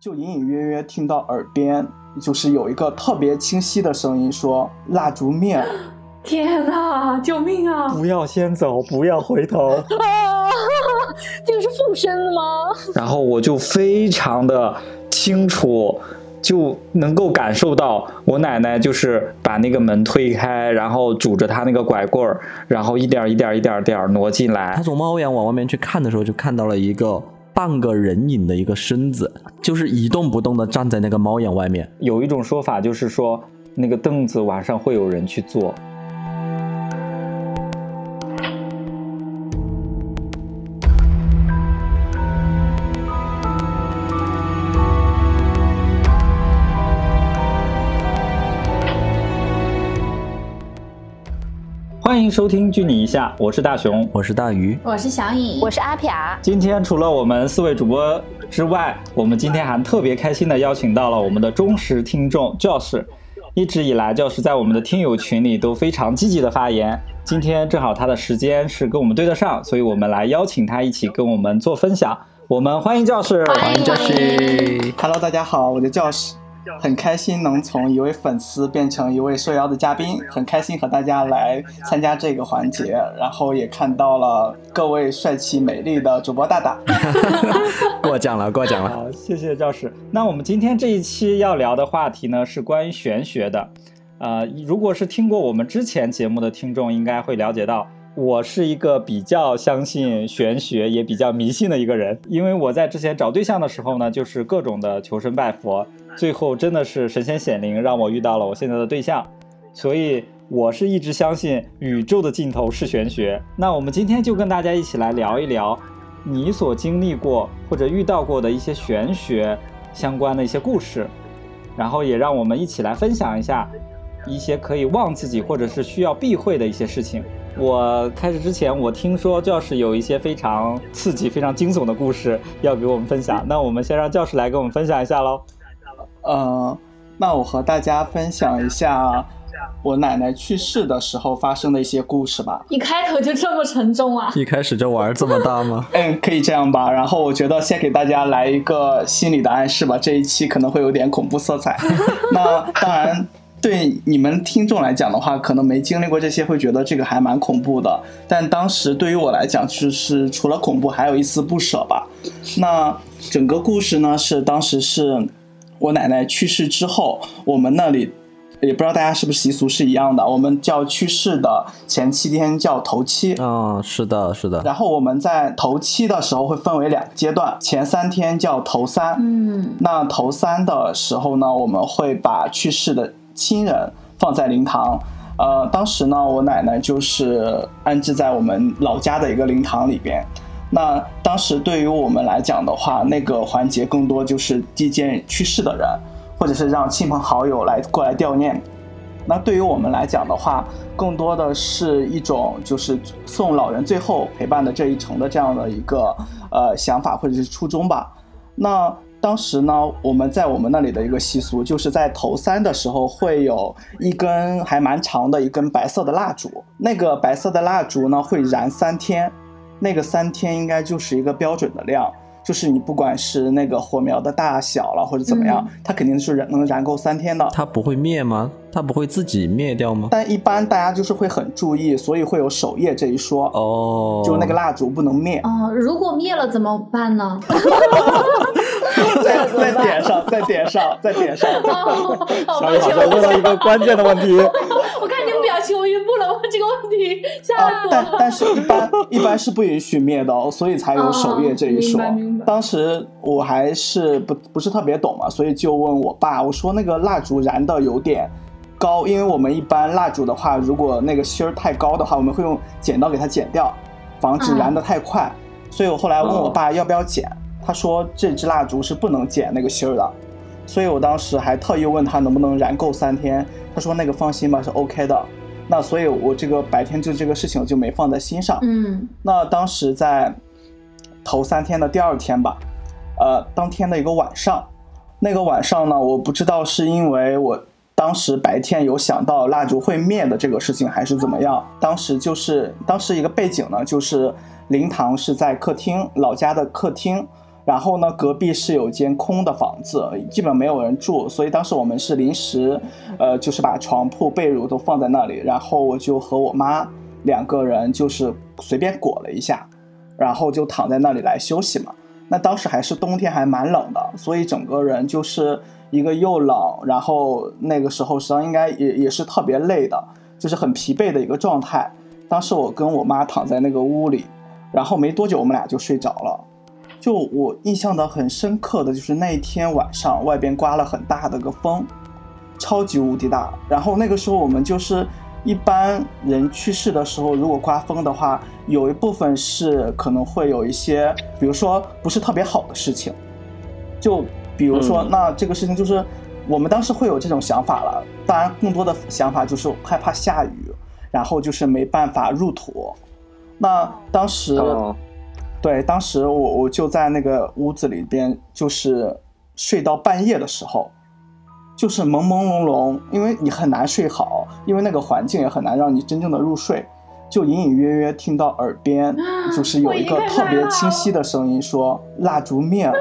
就隐隐约约听到耳边就是有一个特别清晰的声音说蜡烛灭了。天哪！救命啊！不要先走，不要回头。啊，这个是附身的吗？然后我就非常的清楚，就能够感受到我奶奶就是把那个门推开，然后拄着她那个拐棍儿，然后一点一点一点点挪进来。她从猫眼往外面去看的时候，就看到了一个半个人影的一个身子，就是一动不动的站在那个猫眼外面。有一种说法就是说，那个凳子晚上会有人去坐。迎收听《距你一下》，我是大熊，我是大鱼，我是小颖，我是阿撇。今天除了我们四位主播之外，我们今天还特别开心的邀请到了我们的忠实听众教室。一直以来，教室在我们的听友群里都非常积极的发言。今天正好他的时间是跟我们对得上，所以我们来邀请他一起跟我们做分享。我们欢迎教室，欢迎教室。Hello，大家好，我叫教室。很开心能从一位粉丝变成一位受邀的嘉宾，很开心和大家来参加这个环节，然后也看到了各位帅气美丽的主播大大，过奖了，过奖了。好，谢谢教师。那我们今天这一期要聊的话题呢，是关于玄学的。呃，如果是听过我们之前节目的听众，应该会了解到。我是一个比较相信玄学，也比较迷信的一个人。因为我在之前找对象的时候呢，就是各种的求神拜佛，最后真的是神仙显灵，让我遇到了我现在的对象。所以我是一直相信宇宙的尽头是玄学。那我们今天就跟大家一起来聊一聊你所经历过或者遇到过的一些玄学相关的一些故事，然后也让我们一起来分享一下一些可以忘自己或者是需要避讳的一些事情。我开始之前，我听说教室有一些非常刺激、非常惊悚的故事要给我们分享。那我们先让教室来给我们分享一下喽。呃，那我和大家分享一下我奶奶去世的时候发生的一些故事吧。一开头就这么沉重啊？一开始就玩这么大吗？嗯，可以这样吧。然后我觉得先给大家来一个心理的暗示吧。这一期可能会有点恐怖色彩。那当然。对你们听众来讲的话，可能没经历过这些，会觉得这个还蛮恐怖的。但当时对于我来讲，就是除了恐怖，还有一丝不舍吧。那整个故事呢，是当时是我奶奶去世之后，我们那里也不知道大家是不是习俗是一样的，我们叫去世的前七天叫头七。嗯，是的，是的。然后我们在头七的时候会分为两个阶段，前三天叫头三。嗯，那头三的时候呢，我们会把去世的亲人放在灵堂，呃，当时呢，我奶奶就是安置在我们老家的一个灵堂里边。那当时对于我们来讲的话，那个环节更多就是祭奠去世的人，或者是让亲朋好友来过来吊念。那对于我们来讲的话，更多的是一种就是送老人最后陪伴的这一程的这样的一个呃想法或者是初衷吧。那。当时呢，我们在我们那里的一个习俗，就是在头三的时候会有一根还蛮长的一根白色的蜡烛，那个白色的蜡烛呢会燃三天，那个三天应该就是一个标准的量。就是你不管是那个火苗的大小了，或者怎么样，它肯定是燃能燃够三天的。它不会灭吗？它不会自己灭掉吗？但一般大家就是会很注意，所以会有守夜这一说。哦，就那个蜡烛不能灭。哦，如果灭了怎么办呢？再再点上，再点上，再点上。小雨好像问到一个关键的问题。我看你们表情，我晕不能问这个问题，吓死我了。但但是一般一般是不允许灭的哦，所以才有守夜这一说。当时我还是不不是特别懂嘛，所以就问我爸，我说那个蜡烛燃的有点高，因为我们一般蜡烛的话，如果那个芯儿太高的话，我们会用剪刀给它剪掉，防止燃的太快。所以我后来问我爸要不要剪，他说这支蜡烛是不能剪那个芯儿的。所以我当时还特意问他能不能燃够三天，他说那个放心吧，是 OK 的。那所以我这个白天就这个事情我就没放在心上。嗯，那当时在。头三天的第二天吧，呃，当天的一个晚上，那个晚上呢，我不知道是因为我当时白天有想到蜡烛会灭的这个事情，还是怎么样。当时就是当时一个背景呢，就是灵堂是在客厅，老家的客厅，然后呢，隔壁是有间空的房子，基本没有人住，所以当时我们是临时，呃，就是把床铺、被褥都放在那里，然后我就和我妈两个人就是随便裹了一下，然后就躺在那里来休息嘛。那当时还是冬天，还蛮冷的，所以整个人就是一个又冷，然后那个时候实际上应该也也是特别累的，就是很疲惫的一个状态。当时我跟我妈躺在那个屋里，然后没多久我们俩就睡着了。就我印象的很深刻的就是那一天晚上，外边刮了很大的个风，超级无敌大。然后那个时候我们就是一般人去世的时候，如果刮风的话，有一部分是可能会有一些，比如说不是特别好的事情，就比如说、嗯那这个事情就是我们当时会有这种想法了。当然，更多的想法就是害怕下雨，然后就是没办法入土。那当时。哦，对，当时我我就在那个屋子里边，就是睡到半夜的时候，就是朦朦胧胧，因为你很难睡好，因为那个环境也很难让你真正的入睡，就隐隐约约听到耳边就是有一个特别清晰的声音说蜡烛灭了。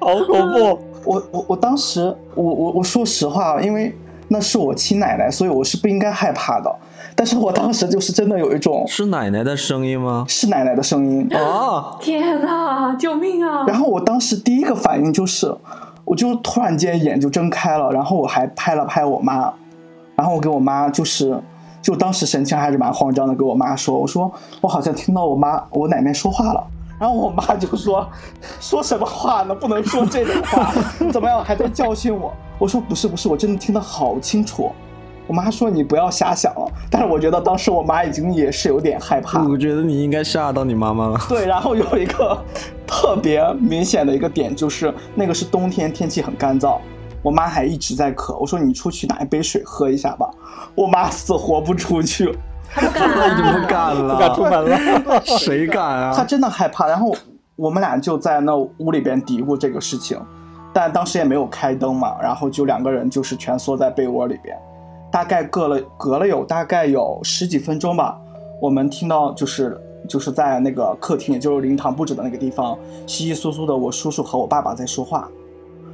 好恐怖！我我我当时我我我说实话，因为那是我亲奶奶，所以我是不应该害怕的。但是我当时就是真的有一种是奶奶的声音吗？是奶奶的声音，啊，天哪，救命啊！然后我当时第一个反应就是，我就突然间眼就睁开了，然后我还拍了拍我妈，然后我给我妈就是，就当时神情还是蛮慌张的，给我妈说，我说我好像听到我妈我奶奶说话了。然后我妈就说：“说什么话呢？不能说这种话，怎么样？还在教训我。”我说：“不是，不是，我真的听得好清楚。”我妈说：“你不要瞎想了。”但是我觉得当时我妈已经也是有点害怕。我觉得你应该吓到你妈妈了。对，然后有一个特别明显的一个点，就是那个是冬天，天气很干燥，我妈还一直在咳。我说你出去拿一杯水喝一下吧，我妈死活不出去，他不敢、那已经不敢了，不敢出门了。谁敢啊她啊？真的害怕。然后我们俩就在那屋里边嘀咕这个事情，但当时也没有开灯嘛，然后就两个人就是蜷缩在被窝里边，大概隔了隔了有大概有十几分钟吧，我们听到就是就是在那个客厅，也就是灵堂布置的那个地方，稀稀疏疏的我叔叔和我爸爸在说话，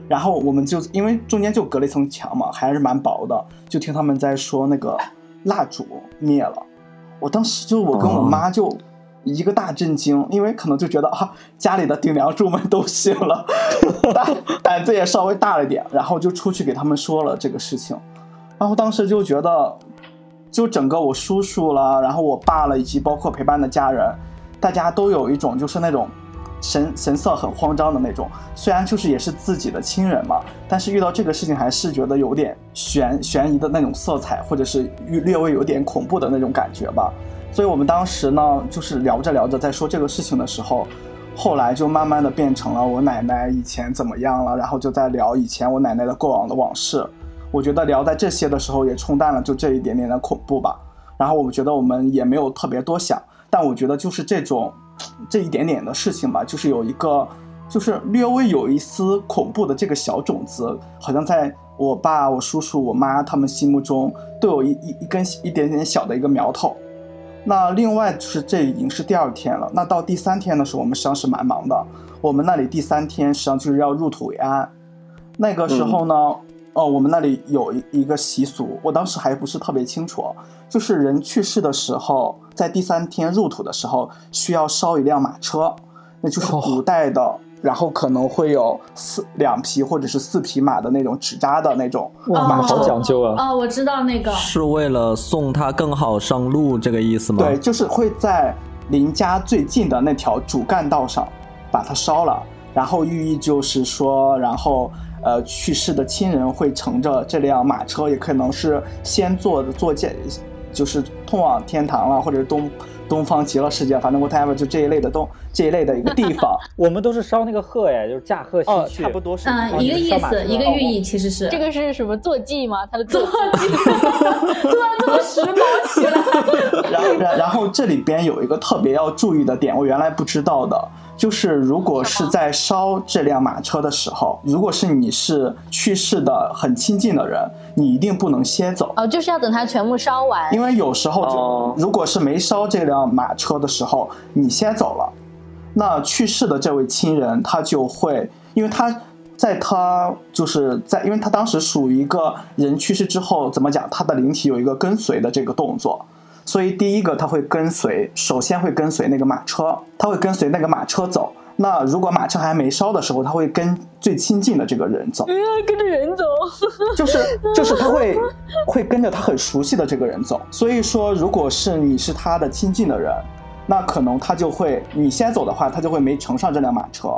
然后我们就因为中间就隔了一层墙嘛，还是蛮薄的，就听他们在说那个蜡烛灭了，我当时就我跟我妈就。一个大震惊，因为可能就觉得啊，家里的顶梁柱们都醒了，胆胆子也稍微大了点，然后就出去给他们说了这个事情，然后当时就觉得，就整个我叔叔了，然后我爸了，以及包括陪伴的家人，大家都有一种就是那种神神色很慌张的那种。虽然就是也是自己的亲人嘛，但是遇到这个事情还是觉得有点悬悬疑的那种色彩，或者是略略微有点恐怖的那种感觉吧。所以我们当时呢，就是聊着聊着在说这个事情的时候，后来就慢慢的变成了我奶奶以前怎么样了，然后就在聊以前我奶奶的过往的往事。我觉得聊在这些的时候，也冲淡了就这一点点的恐怖吧。然后我觉得我们也没有特别多想，但我觉得就是这种这一点点的事情吧，就是有一个就是略微有一丝恐怖的这个小种子，好像在我爸、我叔叔、我妈他们心目中都有一一一根一点点小的一个苗头。那另外就是这已经是第二天了，那到第三天的时候，我们实际上是蛮忙的。我们那里第三天实际上就是要入土为安，那个时候呢，哦，我们那里有一一个习俗，我当时还不是特别清楚，就是人去世的时候，在第三天入土的时候，需要烧一辆马车，那就是古代的，然后可能会有四两匹或者是四匹马的那种纸扎的那种哇，马车好讲究啊！哦，我知道那个，是为了送他更好上路这个意思吗？对，就是会在邻家最近的那条主干道上把它烧了，然后寓意就是说，然后呃去世的亲人会乘着这辆马车，也可能是先坐的坐驾，就是通往天堂了，或者是东东方极乐世界，反正 whatever 就这一类的东这一类的一个地方。我们都是烧那个鹤哎，就是驾鹤西哦，去。差不多是。嗯，一个意思，一个寓意，其实是这个是什么坐骑吗？它的坐坐骑骑，突然这么时髦起来。然后，然然后这里边有一个特别要注意的点，我原来不知道的，就是如果是在烧这辆马车的时候，如果是你是去世的很亲近的人，你一定不能先走，哦，就是要等它全部烧完。因为有时候如果是没烧这辆马车的时候，你先走了。那去世的这位亲人他就会，因为他在他就是在，因为他当时属于一个人去世之后怎么讲，他的灵体有一个跟随的这个动作。所以第一个他会跟随，首先会跟随那个马车，他会跟随那个马车走。那如果马车还没烧的时候，他会跟最亲近的这个人走，跟着人走，就是 就是他会会跟着他很熟悉的这个人走。所以说，如果是你是他的亲近的人，那可能他就会你先走的话，他就会没乘上这辆马车，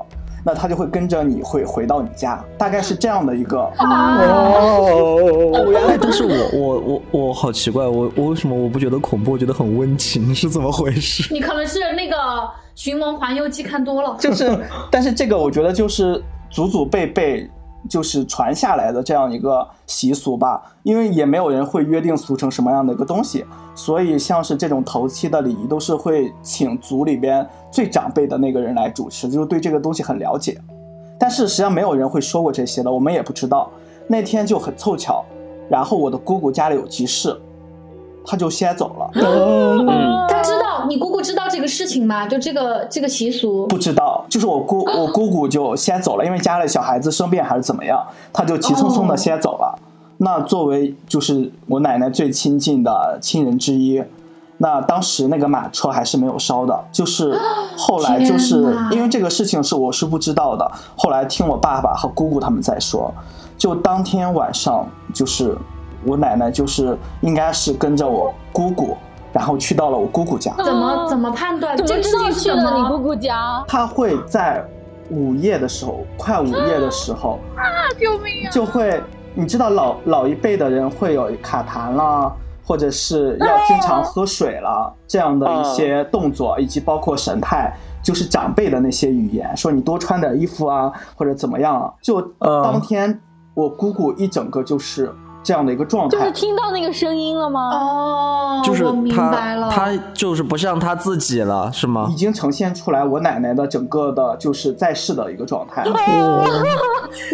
那他就会跟着你会回到你家，大概是这样的一个。哦，原来但是我我我我好奇怪，我我为什么我不觉得恐怖，我觉得很温情，是怎么回事？你可能是那个《寻梦环游记》看多了，就是，但是这个我觉得就是祖祖辈辈就是传下来的这样一个习俗吧，因为也没有人会约定俗成什么样的一个东西，所以像是这种头七的礼仪都是会请族里边最长辈的那个人来主持，就是对这个东西很了解。但是实际上没有人会说过这些的，我们也不知道。那天就很凑巧，然后我的姑姑家里有急事，她就先走了。嗯，他知道你姑姑知道这个事情吗？就这个这个习俗，不知道，就是我姑我姑姑就先走了，因为家里小孩子生病还是怎么样，他就急匆匆的先走了。那作为就是我奶奶最亲近的亲人之一，那当时那个马车还是没有烧的，就是后来就是因为这个事情是我是不知道的，后来听我爸爸和姑姑他们在说，就当天晚上就是我奶奶就是应该是跟着我姑姑，然后去到了我姑姑家。怎么怎么判断怎么知道去？了你姑姑家？她会在午夜的时候，快午夜的时候啊，救命啊！就会，你知道老老一辈的人会有卡痰啦，或者是要经常喝水啦这样的一些动作，以及包括神态，就是长辈的那些语言，说你多穿点衣服啊，或者怎么样啊。就嗯当天我姑姑一整个就是这样的一个状态，就是听到那个声音了吗？哦，就是我明白他了。他就是不像他自己了，是吗已？经呈现出来我奶奶的整个的就是在世的一个状态。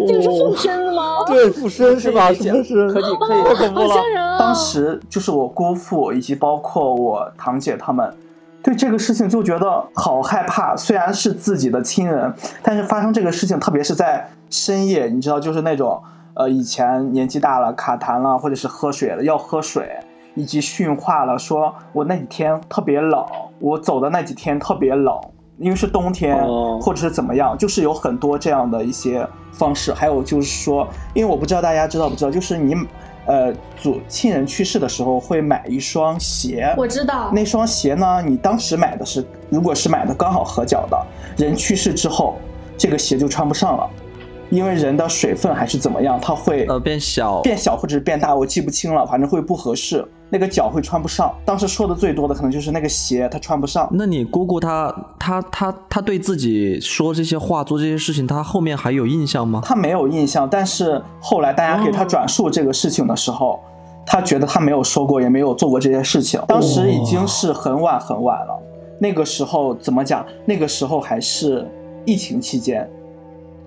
这个是附身的吗？对，附身是吧？可以理解是？可以可以太恐怖了！当时就是我姑父以及包括我堂姐他们，对这个事情就觉得好害怕。虽然是自己的亲人，但是发生这个事情，特别是在深夜，你知道，就是那种呃，以前年纪大了卡痰了，或者是喝水了要喝水，以及训话了，说我那几天特别冷，我走的那几天特别冷。因为是冬天，哦或者是怎么样，就是有很多这样的一些方式。还有就是说，因为我不知道大家知道不知道，就是你呃，祖亲人去世的时候会买一双鞋，我知道，那双鞋呢，你当时买的是，如果是买的刚好合脚的，人去世之后，这个鞋就穿不上了，因为人的水分还是怎么样，它会呃，变小，变小或者是变大，我记不清了，反正会不合适，那个脚会穿不上。当时说的最多的可能就是那个鞋他穿不上。那你姑姑她她她她对自己说这些话、做这些事情，她后面还有印象吗？她没有印象，但是后来大家给她转述这个事情的时候，她觉得她没有说过，也没有做过这些事情。当时已经是很晚很晚了，那个时候怎么讲？那个时候还是疫情期间，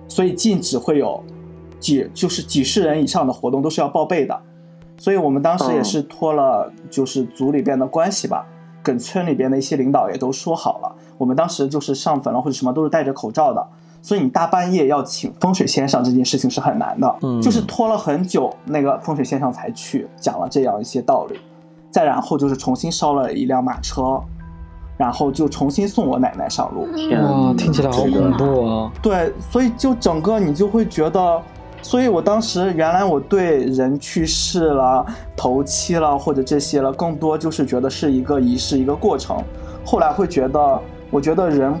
所以禁止会有几就是几十人以上的活动都是要报备的。所以我们当时也是托了就是组里边的关系吧，跟村里边的一些领导也都说好了。我们当时就是上坟了或者什么都是戴着口罩的，所以你大半夜要请风水先生这件事情是很难的，嗯就是拖了很久，那个风水先生才去讲了这样一些道理。再然后就是重新烧了一辆马车，然后就重新送我奶奶上路。哇，哦听起来好恐怖啊！对，所以就整个你就会觉得，所以我当时原来我对人去世了、头七了或者这些了，更多就是觉得是一个仪式、一个过程。后来会觉得，我觉得人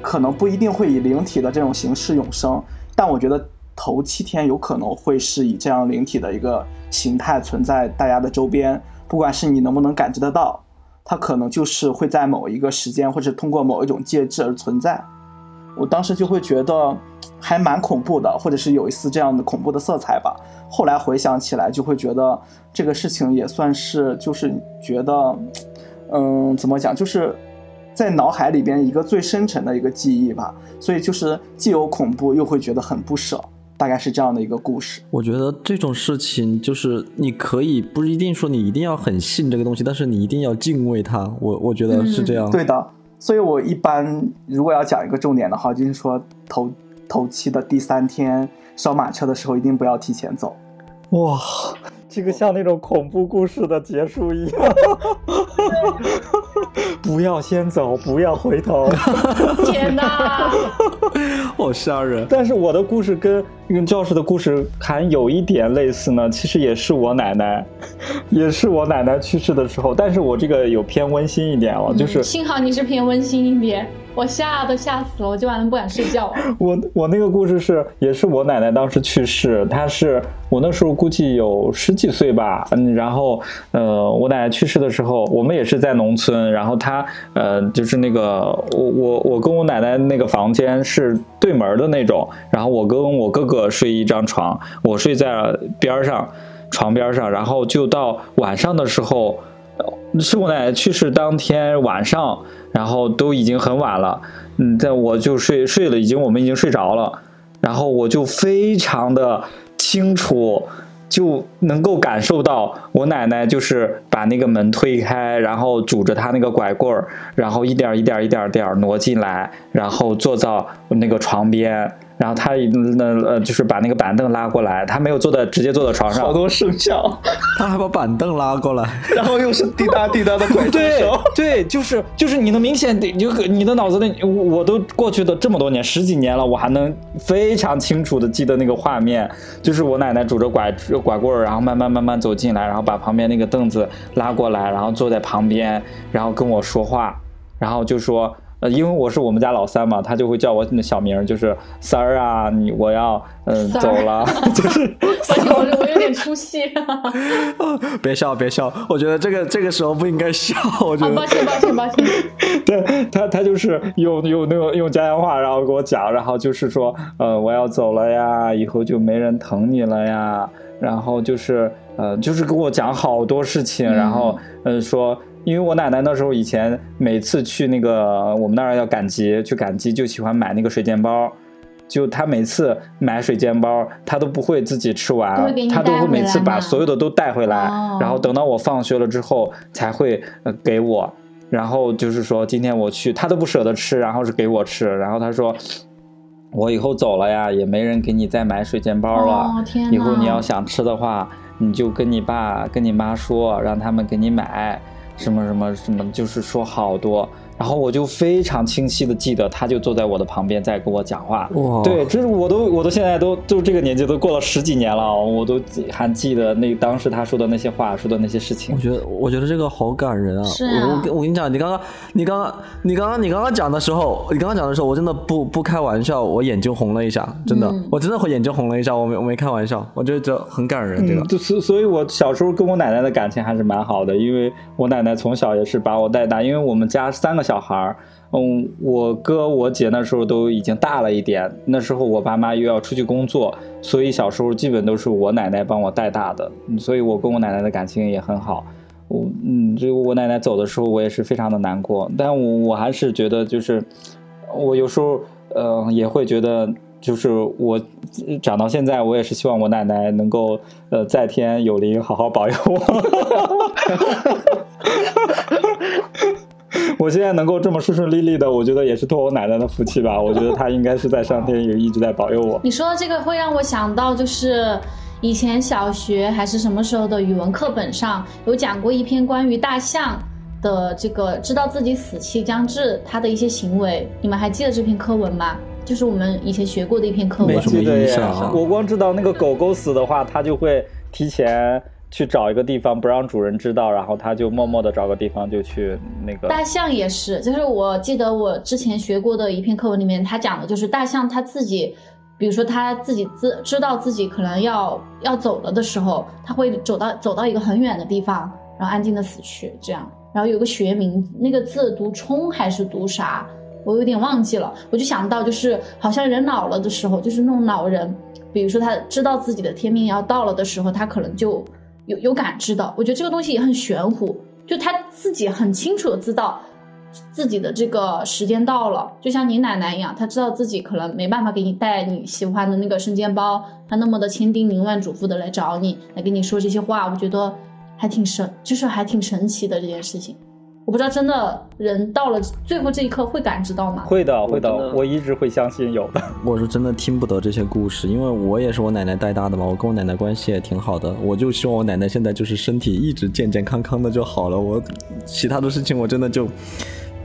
可能不一定会以灵体的这种形式永生，但我觉得头七天有可能会是以这样灵体的一个形态存在大家的周边，不管是你能不能感知得到，它可能就是会在某一个时间或者通过某一种介质而存在。我当时就会觉得还蛮恐怖的，或者是有一丝这样的恐怖的色彩吧。后来回想起来，就会觉得这个事情也算是，就是觉得，嗯，怎么讲，就是在脑海里边一个最深沉的一个记忆吧。所以就是既有恐怖，又会觉得很不舍，大概是这样的一个故事。我觉得这种事情就是你可以不一定说你一定要很信这个东西，但是你一定要敬畏它。我我觉得是这样。对的，所以我一般如果要讲一个重点的话，就是说头头七的第三天烧马车的时候，一定不要提前走。哇，这个像那种恐怖故事的结束一样。不要先走，不要回头。天哪！好吓人。但是我的故事跟跟教室的故事还有一点类似呢，其实也是我奶奶，也是我奶奶去世的时候，但是我这个有偏温馨一点哦，就是嗯幸好你是偏温馨一点，我吓都吓死了，我今晚都不敢睡觉。我我那个故事是，也是我奶奶当时去世，她是我那时候估计有十几岁吧，嗯，然后呃，我奶奶去世的时候，我们也是在农村，然后她呃，就是那个我我我跟我奶奶那个房间是对门的那种，然后我跟我哥哥睡一张床，我睡在边上床边上，然后就到晚上的时候。是我奶奶去世当天晚上，然后都已经很晚了，嗯，在我就睡睡了，已经我们已经睡着了，然后我就非常的清楚，就能够感受到我奶奶就是把那个门推开，然后拄着她那个拐棍儿，然后一点一点一点点儿挪进来，然后坐到那个床边。然后他那呃，就是把那个板凳拉过来，他没有坐在直接坐在床上，好多声效，他还把板凳拉过来，然后又是滴答滴答的拐杖 对声。对，就是就是你能明显你，就你的脑子里，我我都过去的这么多年，十几年了，我还能非常清楚的记得那个画面，就是我奶奶拄着拐拐棍儿，然后慢慢慢慢走进来，然后把旁边那个凳子拉过来，然后坐在旁边，然后跟我说话，然后就说。呃，因为我是我们家老三嘛，他就会叫我小名儿，就是三儿啊，你我要嗯走了，就是我我有点出戏。别笑别笑，我觉得这个这个时候不应该笑，我觉啊，得抱歉抱歉抱歉。对他，他就是用用那个用家乡话，然后跟我讲，然后就是说，呃，我要走了呀，以后就没人疼你了呀，然后就是呃，就是跟我讲好多事情，然后呃说，因为我奶奶那时候以前每次去那个我们那儿要赶集，去赶集就喜欢买那个水煎包。就她每次买水煎包，她都不会自己吃完她都会每次把所有的都带回来，哦然后等到我放学了之后才会呃给我，然后就是说今天我去，她都不舍得吃，然后是给我吃，然后她说。我以后走了呀，也没人给你再买水煎包了。哦以后你要想吃的话，你就跟你爸、跟你妈说，让他们给你买，什么什么什么，就是说好多。然后我就非常清晰的记得，他就坐在我的旁边在跟我讲话。哇对，这是我都我都现在都就这个年纪都过了十几年了，我都还记得那当时他说的那些话，说的那些事情我。觉得，我觉得这个好感人啊！是啊我我跟我跟你讲，你刚刚，你刚刚，你刚刚，你刚刚讲的时候，你刚刚讲的时候，我真的不不开玩笑，我眼睛红了一下，真的，嗯我真的会眼睛红了一下，我没我没开玩笑，我觉得这很感人，这个嗯，。就所所以，我小时候跟我奶奶的感情还是蛮好的，因为我奶奶从小也是把我带大，因为我们家三个小孩儿，嗯，我哥我姐那时候都已经大了一点，那时候我爸妈又要出去工作，所以小时候基本都是我奶奶帮我带大的，所以我跟我奶奶的感情也很好。我嗯，这个我奶奶走的时候，我也是非常的难过，但我我还是觉得就是，我有时候呃也会觉得，就是我长到现在，我也是希望我奶奶能够呃在天有灵，好好保佑我。我现在能够这么顺顺利利的，我觉得也是托我奶奶的福气吧。我觉得她应该是在上天也一直在保佑我。你说的这个会让我想到，就是以前小学还是什么时候的语文课本上有讲过一篇关于大象的这个知道自己死期将至，它的一些行为，你们还记得这篇课文吗？就是我们以前学过的一篇课文没。什么记得耶印象啊我光知道那个狗狗死的话，它就会提前去找一个地方，不让主人知道，然后它就默默的找个地方就去那个。大象也是，就是我记得我之前学过的一篇课文里面，它讲的就是大象它自己，比如说它自己知知道自己可能要要走了的时候，它会走到走到一个很远的地方，然后安静的死去，这样。然后有个学名，那个字读冲还是读啥，我有点忘记了。我就想到，就是好像人老了的时候，就是那种老人，比如说他知道自己的天命要到了的时候，他可能就有有感知的。我觉得这个东西也很玄乎，就他自己很清楚的知道自己的这个时间到了，就像你奶奶一样，她知道自己可能没办法给你带你喜欢的那个生煎包，她那么的千叮咛万嘱咐的来找你，来跟你说这些话，我觉得还挺神，就是还挺神奇的这件事情。我不知道真的人到了最后这一刻会感知到吗？会的，会的，我一直会相信有的。我是真的听不得这些故事，因为我也是我奶奶带大的嘛，我跟我奶奶关系也挺好的，我就希望我奶奶现在就是身体一直健健康康的就好了，我其他的事情我真的就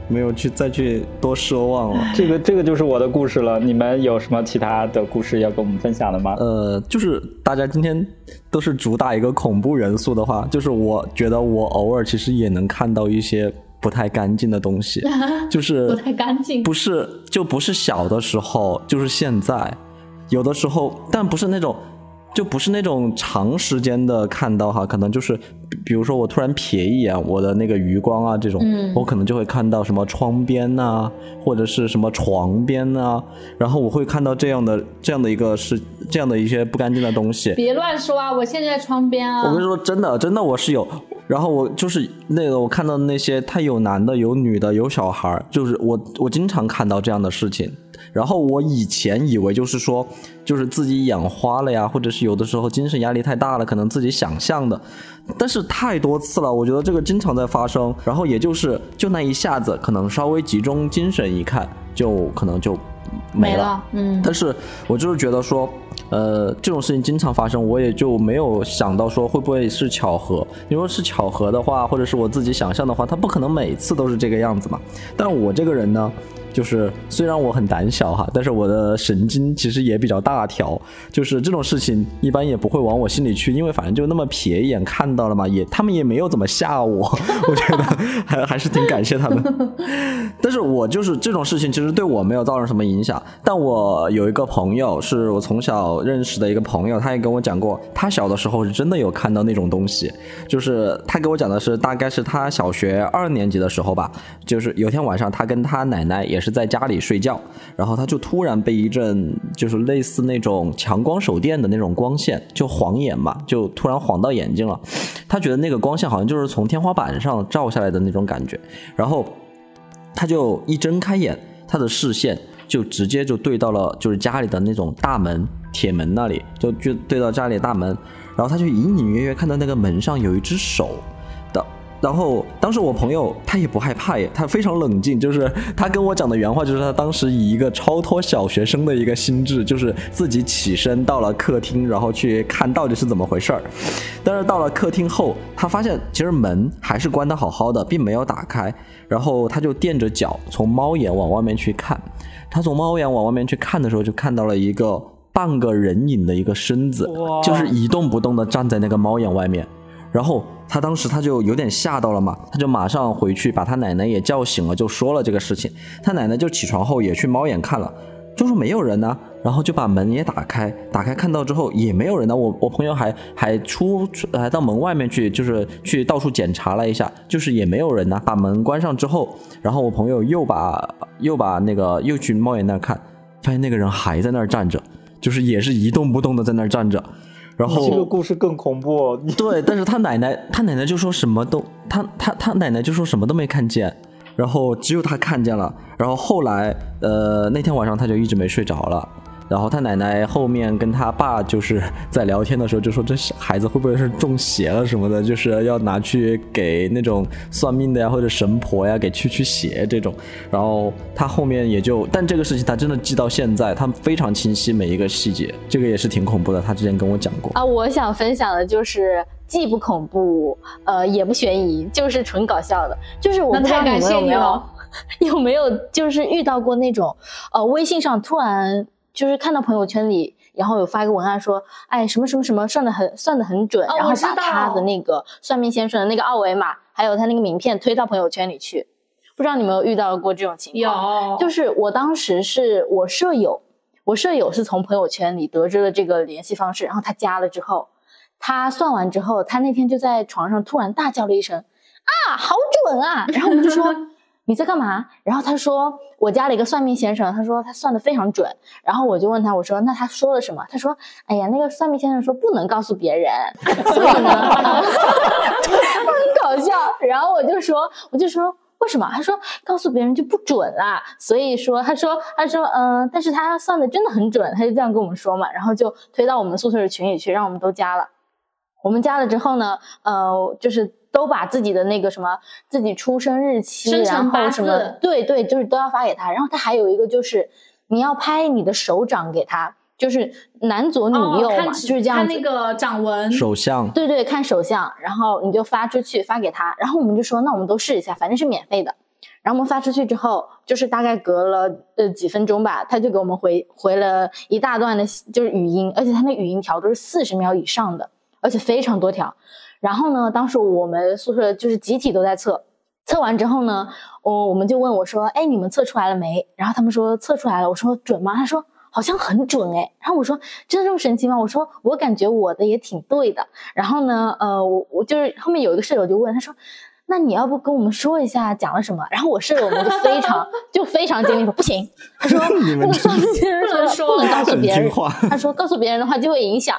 没有去再去多奢望了。这个这个就是我的故事了。你们有什么其他的故事要跟我们分享的吗？呃，就是大家今天都是主打一个恐怖元素的话，就是我觉得我偶尔其实也能看到一些不太干净的东西，就是不太干净不是就不是小的时候，就是现在，有的时候，但不是那种。就不是那种长时间的看到哈，可能就是，比比如说我突然瞥一眼我的那个余光啊，这种，嗯我可能就会看到什么窗边呐、或者是什么床边呐、然后我会看到这样的这样的一个是这样的一些不干净的东西。别乱说啊！我现在在窗边啊。我跟你说，真的，真的我是有。然后我就是那个，我看到那些，他有男的，有女的，有小孩儿，就是我我经常看到这样的事情。然后我以前以为就是说，就是自己眼花了呀，或者是有的时候精神压力太大了，可能自己想象的。但是太多次了，我觉得这个经常在发生。然后也就是就那一下子，可能稍微集中精神一看，就可能就没了。没了，嗯，但是我就是觉得说，呃，这种事情经常发生，我也就没有想到说会不会是巧合。因为是巧合的话，或者是我自己想象的话，它不可能每次都是这个样子嘛。但我这个人呢，就是虽然我很胆小哈，但是我的神经其实也比较大条，就是这种事情一般也不会往我心里去，因为反正就那么瞥一眼看到了嘛，也他们也没有怎么吓我，我觉得还 还是挺感谢他们。但是我就是这种事情，其实对我没有造成什么影响。但我有一个朋友，是我从小认识的一个朋友，他也跟我讲过，他小的时候是真的有看到那种东西。就是他给我讲的是，大概是他小学二年级的时候吧，就是有天晚上，他跟他奶奶也是是在家里睡觉，然后他就突然被一阵就是类似那种强光手电的那种光线，就晃眼嘛，就突然晃到眼睛了。他觉得那个光线好像就是从天花板上照下来的那种感觉，然后。他就一睁开眼，他的视线就直接就对到了就是家里的那种大门铁门那里，就就对到家里大门，然后他就隐隐约约看到那个门上有一只手。然后当时我朋友他也不害怕耶，他非常冷静，就是他跟我讲的原话就是他当时以一个超脱小学生的一个心智，就是自己起身到了客厅，然后去看到底是怎么回事儿。但是到了客厅后，他发现其实门还是关得好好的，并没有打开。然后他就垫着脚从猫眼往外面去看，他从猫眼往外面去看的时候，就看到了一个半个人影的一个身子，就是一动不动的站在那个猫眼外面。然后他当时他就有点吓到了嘛，他就马上回去把他奶奶也叫醒了，就说了这个事情。他奶奶就起床后也去猫眼看了，就说没有人呢、然后就把门也打开，打开看到之后也没有人呢、我我朋友还还出出还到门外面去，就是去到处检查了一下，就是也没有人呢、把门关上之后，然后我朋友又把又把那个又去猫眼那儿看，发现那个人还在那儿站着，就是也是一动不动的在那儿站着。然后这个故事更恐怖。你对，但是他奶奶，他奶奶就说什么都，他他他奶奶就说什么都没看见，然后只有他看见了。然后后来，呃，那天晚上他就一直没睡着了。然后他奶奶后面跟他爸就是在聊天的时候就说，这孩子会不会是中邪了什么的，就是要拿去给那种算命的呀或者神婆呀给驱驱邪这种。然后他后面也就，但这个事情他真的记到现在，他非常清晰每一个细节，这个也是挺恐怖的。他之前跟我讲过。啊，我想分享的就是既不恐怖，呃，也不悬疑，就是纯搞笑的。就是我不知道太感谢你们有没有你了。有没有就是遇到过那种，呃，微信上突然就是看到朋友圈里，然后有发一个文案说，哎，什么什么什么算的很算的很准，然后把他的那个算命先生的那个二维码，还有他那个名片推到朋友圈里去。不知道你们有遇到过这种情况？有，就是我当时是我舍友，我舍友是从朋友圈里得知了这个联系方式，然后他加了之后，他算完之后，他那天就在床上突然大叫了一声啊，好准啊！然后我们就说你在干嘛？然后他说我加了一个算命先生，他说他算的非常准。然后我就问他，我说那他说了什么？他说哎呀，那个算命先生说不能告诉别人，所以呢，很搞笑。然后我就说，我就说。为什么？他说告诉别人就不准啦，所以说他说他说嗯、呃但是他算的真的很准，他就这样跟我们说嘛，然后就推到我们宿舍的群里去，让我们都加了。我们加了之后呢，呃，就是都把自己的那个什么自己出生日期，生辰然后什么字，对对，就是都要发给他。然后他还有一个就是你要拍你的手掌给他，就是男左女右嘛，就是这样子。看那个掌纹，手相，对对，看手相，然后你就发出去发给他，然后我们就说那我们都试一下，反正是免费的。然后我们发出去之后，就是大概隔了呃几分钟吧，他就给我们回回了一大段的，就是语音，而且他那语音条都是四十秒以上的，而且非常多条。然后呢，当时我们宿舍就是集体都在测，测完之后呢，我我们就问我说，哎，你们测出来了没？然后他们说测出来了，我说准吗？他说好像很准哎。然后我说真的这么神奇吗？我说我感觉我的也挺对的。然后呢，呃，我我就是后面有一个舍友就问他说。那你要不跟我们说一下讲了什么？然后我舍友们就非常 就非常坚定说不行，他 说不能告诉别人不能说不能告诉别人，他说告诉别人的话就会影响。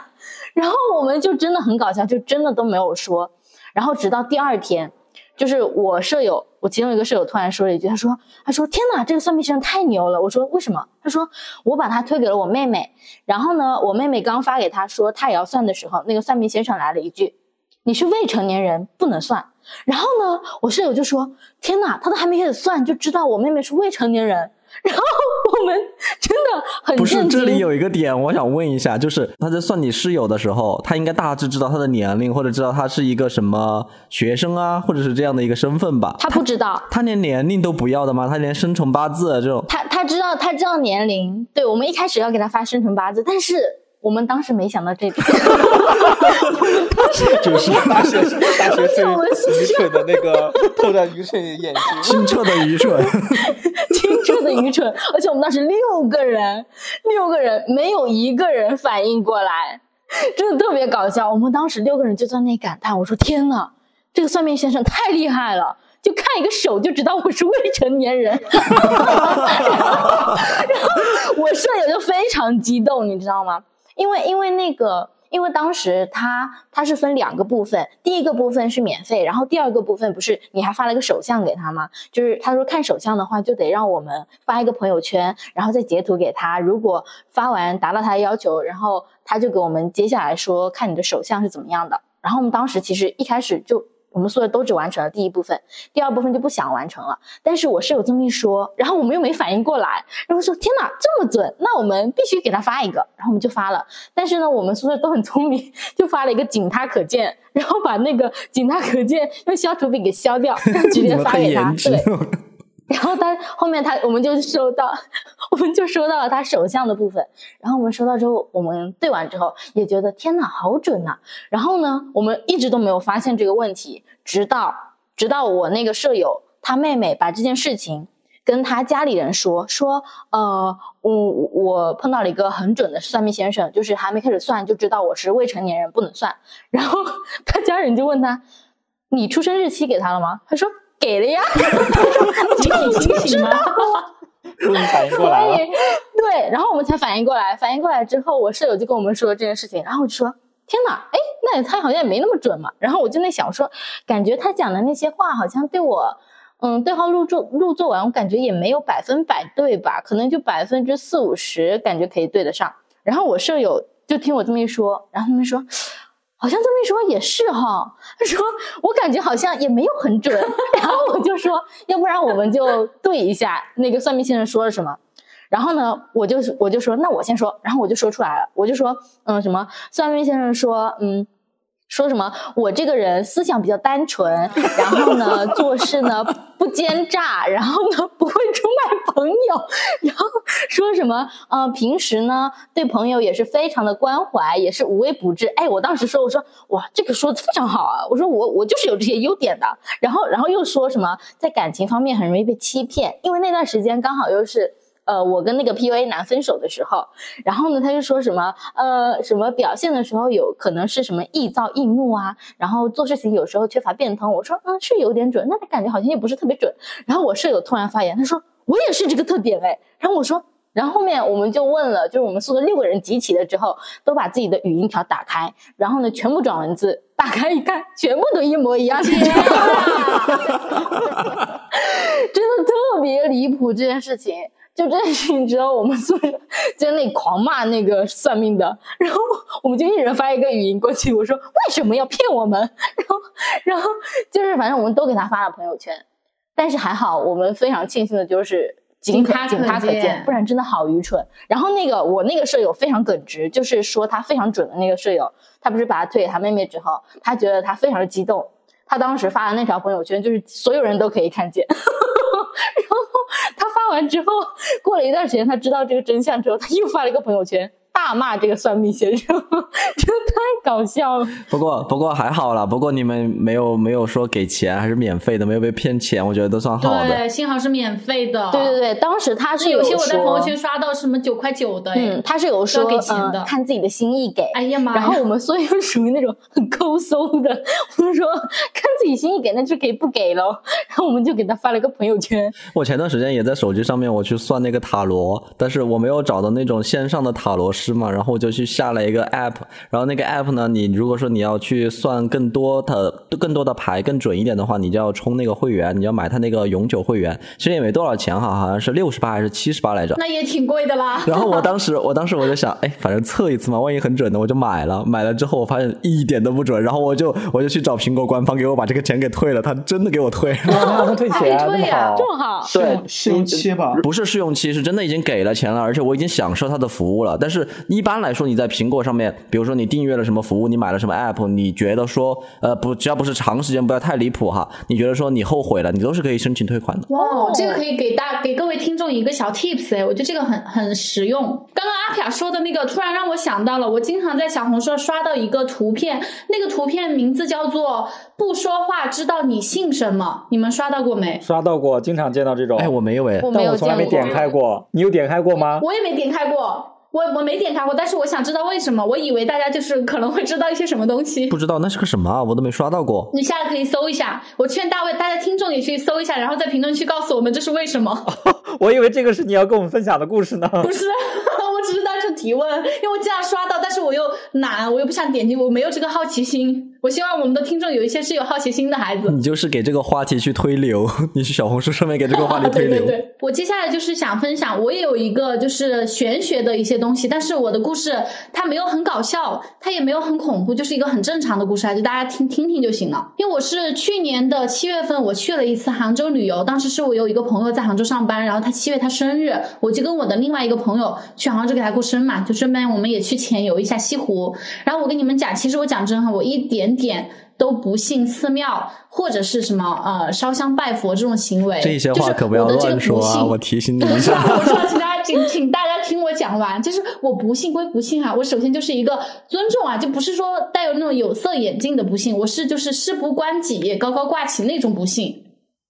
然后我们就真的很搞笑，就真的都没有说。然后直到第二天，就是我舍友，我其中一个舍友突然说了一句，他说：“他说天哪，这个算命先生太牛了。”我说：“为什么？”他说：“我把他推给了我妹妹，然后呢，我妹妹刚发给他说他也要算的时候，那个算命先生来了一句：‘你是未成年人，不能算。’然后呢，我舍友就说：‘天哪，他都还没开始算，就知道我妹妹是未成年人。’然后我们真的很不是这里有一个点，我想问一下，就是他在算你室友的时候，他应该大致知道他的年龄，或者知道他是一个什么学生啊，或者是这样的一个身份吧？他不知道。”他连年龄都不要的吗？他连生辰八字这种，他他知道他知道年龄，对我们一开始要给他发生辰八字，但是我们当时没想到这点。就是大学大学 最愚蠢的那个透着愚蠢的眼睛。清澈的愚蠢。清澈的愚蠢，而且我们当时六个人，六个人没有一个人反应过来，真的特别搞笑。我们当时六个人就在那感叹：“我说天呐，这个算命先生太厉害了！就看一个手就知道我是未成年人。”然后我舍友就非常激动，你知道吗？因为因为那个。因为当时他他是分两个部分，第一个部分是免费，然后第二个部分不是你还发了个手相给他吗？就是他说看手相的话，就得让我们发一个朋友圈，然后再截图给他。如果发完达到他的要求，然后他就给我们接下来说看你的手相是怎么样的。然后我们当时其实一开始就。我们宿舍都只完成了第一部分，第二部分就不想完成了。但是我室友这么一说，然后我们又没反应过来，然后说天哪，这么准，那我们必须给他发一个。然后我们就发了。但是呢，我们宿舍都很聪明，就发了一个仅他可见，然后把那个仅他可见用消除笔给消掉，直接 发给他。对。然后他后面他我们就收到，我们就收到了他手相的部分。然后我们收到之后，我们对完之后也觉得天哪，好准呐！然后呢，我们一直都没有发现这个问题，直到直到我那个舍友他妹妹把这件事情跟他家里人说，说呃，我我碰到了一个很准的算命先生，就是还没开始算就知道我是未成年人不能算。然后 他家人就问他，你出生日期给他了吗？他说。给了呀，这已经知道了，终于反应过来了。对，然后我们才反应过来，反应过来之后，我舍友就跟我们说这件事情，然后我就说：“天哪，哎，那他好像也没那么准嘛。”然后我就在想说，感觉他讲的那些话好像对我，嗯，对号入座入座完，我感觉也没有百分百对吧？可能就百分之四五十，感觉可以对得上。然后我舍友就听我这么一说，然后他们说。好像这么一说也是哈，他说我感觉好像也没有很准，然后我就说，要不然我们就对一下那个算命先生说了什么，然后呢，我就我就说那我先说，然后我就说出来了，我就说嗯什么算命先生说嗯。说什么？我这个人思想比较单纯，然后呢，做事呢不奸诈，然后呢不会出卖朋友，然后说什么？呃，平时呢对朋友也是非常的关怀，也是无微不至。哎，我当时说，我说哇，这个说的非常好啊！我说我我就是有这些优点的。然后然后又说什么在感情方面很容易被欺骗，因为那段时间刚好又是。呃，我跟那个 PUA 男分手的时候，然后呢，他就说什么，呃，什么表现的时候有可能是什么易躁易怒啊，然后做事情有时候缺乏变通。我说，嗯，是有点准，那他感觉好像也不是特别准。然后我舍友突然发言，他说我也是这个特点哎。然后我说，然后后面我们就问了，就是我们宿舍六个人集齐了之后，都把自己的语音条打开，然后呢，全部转文字，打开一看，全部都一模一样，真的特别离谱这件事情。就这件事情之后，我们宿舍在那里狂骂那个算命的，然后我们就一人发一个语音过去，我说为什么要骗我们？然后，然后就是反正我们都给他发了朋友圈，但是还好，我们非常庆幸的就是仅他仅他可见见，不然真的好愚蠢。然后那个我那个舍友非常耿直，就是说他非常准的那个舍友，他不是把他推给他妹妹之后，他觉得他非常的激动，他当时发的那条朋友圈就是所有人都可以看见。然后他发完之后，过了一段时间，他知道这个真相之后，他又发了一个朋友圈，大骂这个算命先生，真的太搞笑了。不过不过还好啦，不过你们没有没有说给钱，还是免费的，没有被骗钱，我觉得都算好的。对，幸好是免费的。对对对，当时他是有些我在朋友圈刷到什么九块九的，他是有说给钱的呃看自己的心意给。哎呀妈呀！然后我们所以就属于那种很抠搜的，我们说看自己心意给，那就给不给喽。然后我们就给他发了个朋友圈，我前段时间也在手机上面我去算那个塔罗，但是我没有找到那种线上的塔罗师嘛，然后我就去下了一个 app，然后那个 app 呢，你如果说你要去算更多的更多的牌更准一点的话，你就要充那个会员，你要买他那个永久会员，其实也没多少钱哈，好像是六十八还是七十八来着。那也挺贵的啦。然后我当时，我当时我就想，哎，反正测一次嘛，万一很准的，我就买了。买了之后，我发现一点都不准，然后我就我就去找苹果官方给我把这个钱给退了，他真的给我退了。他退钱，还这么退呀好。这么好。对，试用期吧，不是试用期，是真的已经给了钱了，而且我已经享受它的服务了。但是一般来说，你在苹果上面，比如说你订阅了什么服务，你买了什么 app，你觉得说，呃，不，只要不是长时间，不要太离谱哈，你觉得说你后悔了，你都是可以申请退款的。哇，哦这个可以给大给各位听众一个小 tips 哎，我觉得这个很很实用。刚刚阿卡说的那个，突然让我想到了，我经常在小红书上刷到一个图片，那个图片名字叫做“不说话知道你姓什么”，你们刷到过没？刷到过，经常见到这种。哎，我没有哎，我没有但我从来没点开过。你有点开过吗？我也没点开过，我我没点开过，但是我想知道为什么，我以为大家就是可能会知道一些什么东西不。知道那是个什么啊，我都没刷到过。你下来可以搜一下，我劝大卫大家听众也去搜一下，然后在评论区告诉我们这是为什么。我以为这个是你要跟我们分享的故事呢。不是，提问，因为我经常刷到，但是我又懒，我又不想点击，我没有这个好奇心。我希望我们的听众有一些是有好奇心的孩子。你就是给这个话题去推流，你去小红书上面给这个话题 推流。对对对，我接下来就是想分享，我也有一个就是玄学的一些东西，但是我的故事它没有很搞笑，它也没有很恐怖，就是一个很正常的故事啊，就大家听听听就行了。因为我是去年的七月份，我去了一次杭州旅游，当时是我有一个朋友在杭州上班，然后他七月他生日，我就跟我的另外一个朋友去杭州给他过生嘛，就顺便我们也去潜游一下西湖。然后我跟你们讲，其实我讲真哈，我一点点。都不信寺庙或者是什么呃烧香拜佛这种行为，这些话就是可不要乱说啊！我提醒你一下。我知道，请大家请请大家听我讲完。就是我不信归不信哈、我首先就是一个尊重啊，就不是说带有那种有色眼镜的不信，我是就是事不关己高高挂起那种不信。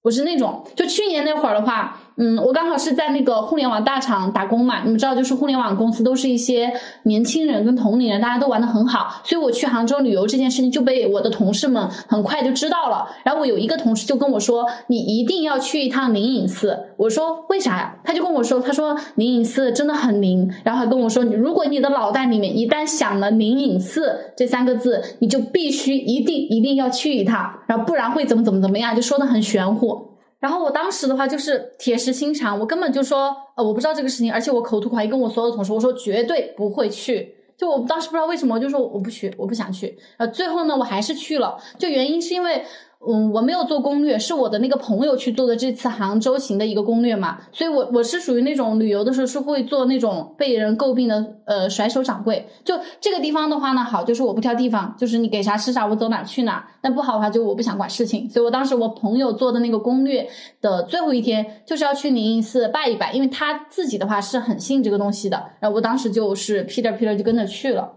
我是那种，就去年那会儿的话，嗯，我刚好是在那个互联网大厂打工嘛，你们知道，就是互联网公司都是一些年轻人跟同龄人，大家都玩的很好，所以我去杭州旅游这件事情就被我的同事们很快就知道了。然后我有一个同事就跟我说，你一定要去一趟灵隐寺。我说为啥呀？他就跟我说，他说灵隐寺真的很灵，然后还跟我说，如果你的脑袋里面一旦想了灵隐寺这三个字，你就必须一定一定要去一趟，然后不然会怎么怎么怎么样，就说的很玄乎。然后我当时的话就是铁石心肠，我根本就说呃我不知道这个事情，而且我口吐狂言跟我所有的同事我说绝对不会去。就我当时不知道为什么，我就说我不去，我不想去。呃，最后呢，我还是去了。就原因是因为，嗯，我没有做攻略，是我的那个朋友去做的这次杭州行的一个攻略嘛。所以我我是属于那种旅游的时候是会做那种被人诟病的呃甩手掌柜。就这个地方的话呢，好就是我不挑地方，就是你给啥吃啥，我走哪去哪儿。但不好的话，就我不想管事情。所以我当时我朋友做的那个攻略的最后一天，就是要去灵隐寺拜一拜，因为他自己的话是很信这个东西的。然后我当时就是屁颠屁颠就跟着去了。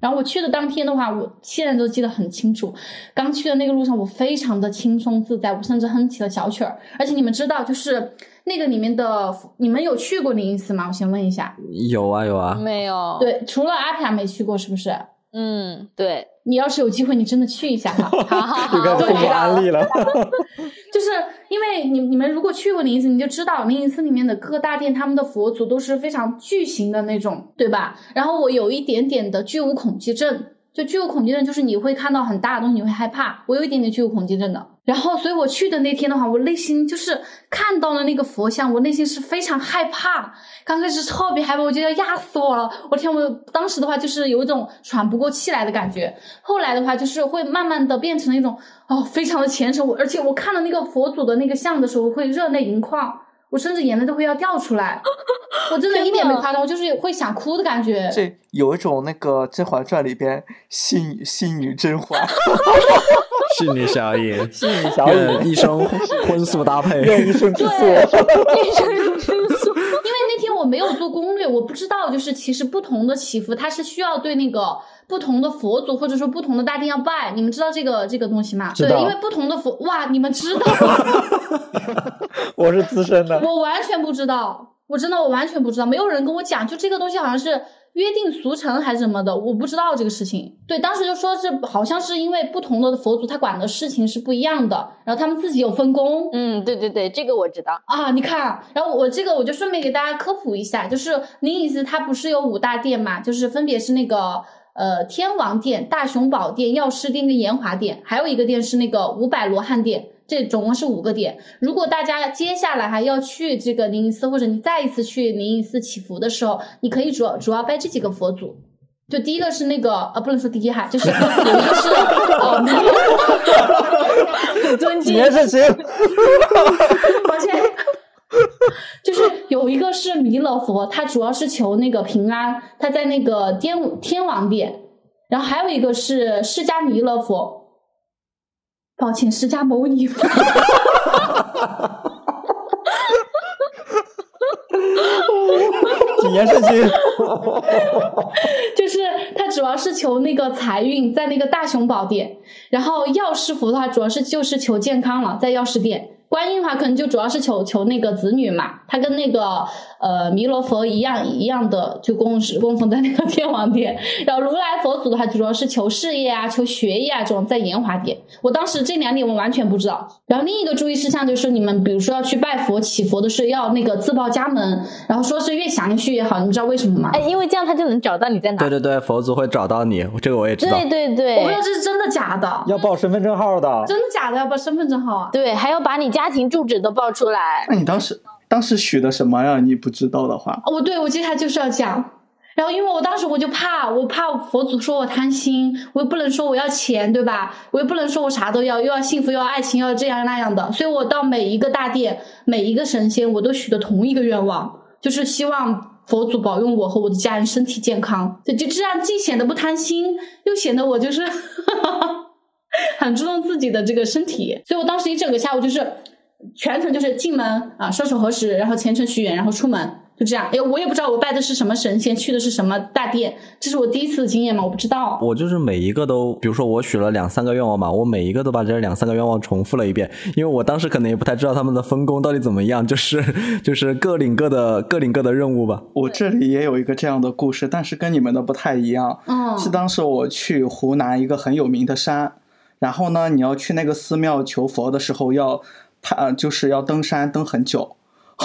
然后我去的当天的话，我现在都记得很清楚。刚去的那个路上，我非常的轻松自在，我甚至哼起了小曲儿。而且你们知道，就是那个里面的，你们有去过灵隐寺吗？我先问一下。有啊有啊，没有，，对，除了阿飘没去过，是不是？嗯，对，你要是有机会，你真的去一下哈。好好好，又开始父母我知道安利了。就是因为你你们如果去过灵隐寺，你就知道灵隐寺里面的各大殿，他们的佛祖都是非常巨型的那种，对吧？然后我有一点点的巨物恐惧症，就巨物恐惧症就是你会看到很大的东西，你会害怕。我有一点点巨物恐惧症的。然后，所以我去的那天的话，我内心就是看到了那个佛像，我内心是非常害怕。刚开始特别害怕，我觉得压死我了。我天，我当时的话就是有一种喘不过气来的感觉。后来的话，就是会慢慢的变成了一种哦，非常的虔诚。我而且我看了那个佛祖的那个像的时候，会热泪盈眶，我甚至眼泪都会要掉出来。我真的一点没夸张，我就是会想哭的感觉。这有一种那个《甄嬛传》里边戏女戏女甄嬛。戏女小野，是你小野，一生荤素搭配，愿一生之素，一生之素。因为那天我没有做攻略，我不知道，就是其实不同的祈福，它是需要对那个不同的佛祖或者说不同的大殿要拜。你们知道这个这个东西吗？对，因为不同的佛，哇，你们知道？我是资深的，我完全不知道，我真的我完全不知道，没有人跟我讲，就这个东西好像是。约定俗成还是什么的，我不知道这个事情。对，当时就说是好像是因为不同的佛祖他管的事情是不一样的，然后他们自己有分工。嗯，对对对，这个我知道啊。你看，然后我这个我就顺便给大家科普一下，就是灵隐寺它不是有五大殿嘛，就是分别是那个呃天王殿、大雄宝殿、药师殿跟延华殿，还有一个殿是那个五百罗汉殿。这总共是五个点。如果大家接下来还要去这个灵隐寺，或者你再一次去灵隐寺祈福的时候，你可以主要主要拜这几个佛祖。就第一个是那个呃，不能说第一哈，就是有一个是呃，很尊敬。别是行，抱歉，就是有一个是弥勒佛，他主要是求那个平安，他在那个天天王殿。然后还有一个是释迦弥勒佛。抱歉，释迦牟尼。谨言慎行。就是他主要是求那个财运，在那个大雄宝殿。然后药师佛的话，主要是就是求健康了，在药师殿。观音的话，可能就主要是求求那个子女嘛，他跟那个呃弥勒佛一样一样的，就供是供奉在那个天王殿。然后如来佛祖的话，主要是求事业啊、求学业啊这种，在延华殿。我当时这两点我完全不知道。然后另一个注意事项就是，你们比如说要去拜佛祈佛的是要那个自报家门，然后说是越详细越好。你知道为什么吗？哎，因为这样他就能找到你在哪。对对对，佛祖会找到你，这个我也知道。对对对，我不知道这是真的假的。要报身份证号的。真的假的？要报身份证号啊？对，还要把你家庭住址都报。报出来。那你当时当时许的什么呀？你不知道的话，哦，对，我接下来就是要讲。然后因为我当时我就怕，我怕佛祖说我贪心，我又不能说我要钱，对吧？我又不能说我啥都要，又要幸福，又要爱情，又要这样那样的。所以我到每一个大殿，每一个神仙，我都许的同一个愿望，就是希望佛祖保佑我和我的家人身体健康。就就这样，既显得不贪心，又显得我就是 很注重自己的这个身体。所以我当时一整个下午就是。全程就是进门啊，双手合十，然后虔诚许愿，然后出门，就这样。哎，我也不知道我拜的是什么神仙，去的是什么大殿，这是我第一次的经验嘛，我不知道。我就是每一个都，比如说我许了两三个愿望嘛，我每一个都把这两三个愿望重复了一遍，因为我当时可能也不太知道他们的分工到底怎么样，就是 就是各领各的，各领各的任务吧。我这里也有一个这样的故事，但是跟你们的不太一样。嗯，是当时我去湖南一个很有名的山，然后呢，你要去那个寺庙求佛的时候要。他就是要登山，登很久。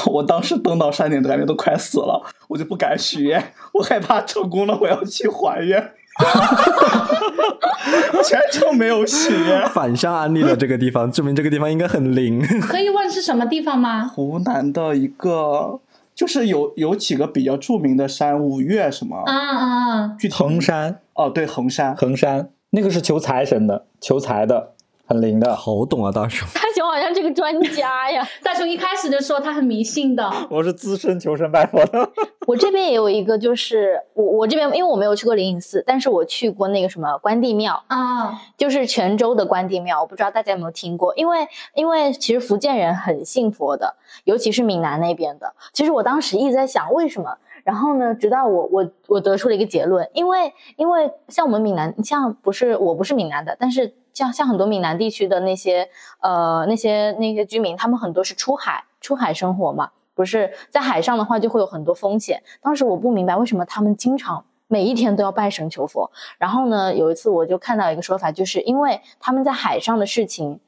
我当时登到山顶，感觉都快死了，我就不敢许愿，我害怕成功了，我要去还愿。全程没有许愿。反向安利了这个地方，证明这个地方应该很灵。可以问是什么地方吗？湖南的一个，就是有有几个比较著名的山，五岳什么？啊啊啊！衡山。哦，对，衡山。衡山那个是求财神的，求财的。很灵的，好懂啊，大雄。大雄好像这个专家呀。大雄一开始就说他很迷信的。我是资深求神拜佛的。我这边也有一个，就是我我这边因为我没有去过灵隐寺，但是我去过那个什么关帝庙啊，就是泉州的关帝庙。我不知道大家有没有听过，因为因为其实福建人很信佛的，尤其是闽南那边的。其实我当时一直在想为什么，然后呢，直到我我我得出了一个结论，因为因为像我们闽南，像不是我不是闽南的，但是。像像很多闽南地区的那些呃那些那些居民，他们很多是出海出海生活嘛，不是在海上的话就会有很多风险。当时我不明白为什么他们经常每一天都要拜神求佛。然后呢，有一次我就看到一个说法，就是因为他们在海上的事情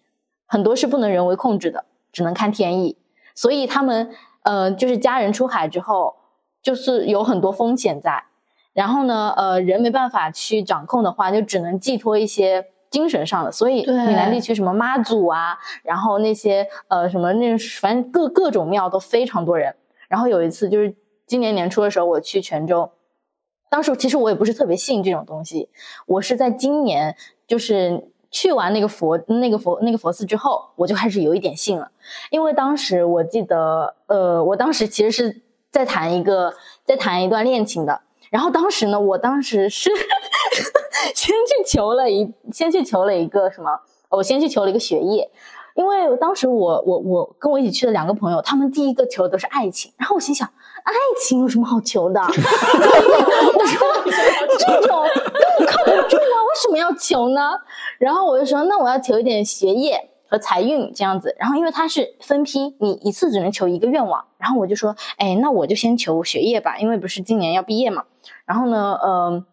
很多是不能人为控制的，只能看天意，所以他们呃就是家人出海之后，就是有很多风险在。然后呢，呃人没办法去掌控的话，就只能寄托一些。精神上的，所以对闽南地区什么妈祖啊，然后那些呃什么那反正各各种庙都非常多人。然后有一次就是今年年初的时候，我去泉州，当时其实我也不是特别信这种东西，我是在今年就是去完那个佛那个佛那个佛寺之后，我就开始有一点信了，因为当时我记得，呃，我当时其实是在谈一个在谈一段恋情的，然后当时呢，我当时是 先去求了一先去求了一个什么，我先去求了一个学业。因为当时我我我跟我一起去的两个朋友，他们第一个求的都是爱情，然后我心想，爱情有什么好求的？我 说这种根本靠不住啊，为什么要求呢？然后我就说，那我要求一点学业和财运这样子。然后因为它是分批，你一次只能求一个愿望。然后我就说，哎，那我就先求学业吧，因为不是今年要毕业嘛。然后呢，嗯、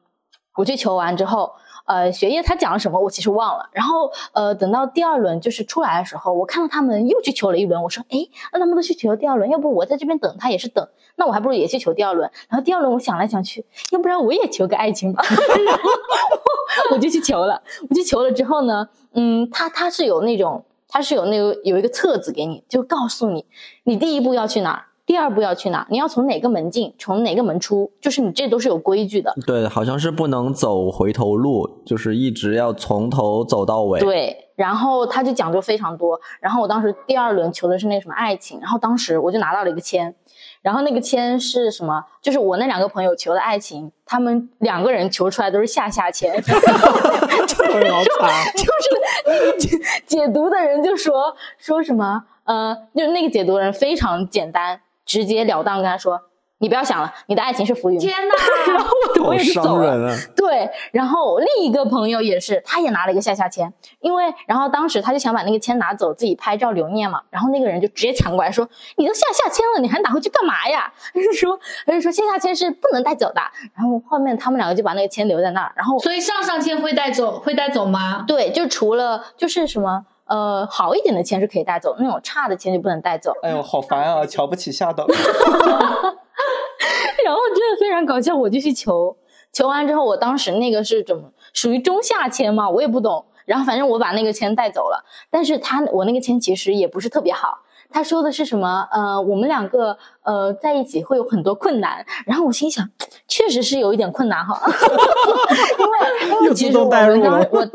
我去求完之后。呃，学业他讲了什么，我其实忘了。然后，呃，等到第二轮就是出来的时候，我看到他们又去求了一轮。我说，哎，那他们都去求第二轮，要不我在这边等，他也是等，那我还不如也去求第二轮。然后第二轮我想来想去，要不然我也求个爱情吧。然后我就去求了。我去求了之后呢，嗯，他他是有那种，他是有那个有一个册子给你，就告诉你，你第一步要去哪儿。第二步要去哪？你要从哪个门进，从哪个门出，就是你这都是有规矩的。对，好像是不能走回头路，就是一直要从头走到尾。对，然后他就讲究非常多。然后我当时第二轮求的是那什么爱情，然后当时我就拿到了一个签，然后那个签是什么？就是我那两个朋友求的爱情，他们两个人求出来都是下下签，就是好惨就是那个解解读的人就说说什么呃，就是那个解读人非常简单。直截了当跟他说：“你不要想了，你的爱情是浮云。”天哪！然后我我也就走了。对，然后另一个朋友也是，他也拿了一个下下签，因为然后当时他就想把那个签拿走，自己拍照留念嘛。然后那个人就直接抢过来说：“你都下下签了，你还拿回去干嘛呀？” 他就说：“他就说下下签是不能带走的。”然后后面他们两个就把那个签留在那儿，然后所以上上签会带走，会带走吗？对，就除了就是什么呃好一点的钱是可以带走，那种差的钱就不能带走。哎呦，好烦啊！瞧不起下等。然后真的非常搞笑，我就去求，求完之后，我当时那个是怎么属于中下签嘛，我也不懂。然后反正我把那个签带走了，但是他我那个签其实也不是特别好。他说的是什么？呃，我们两个呃在一起会有很多困难。然后我心想，确实是有一点困难哈，因为因为其实我我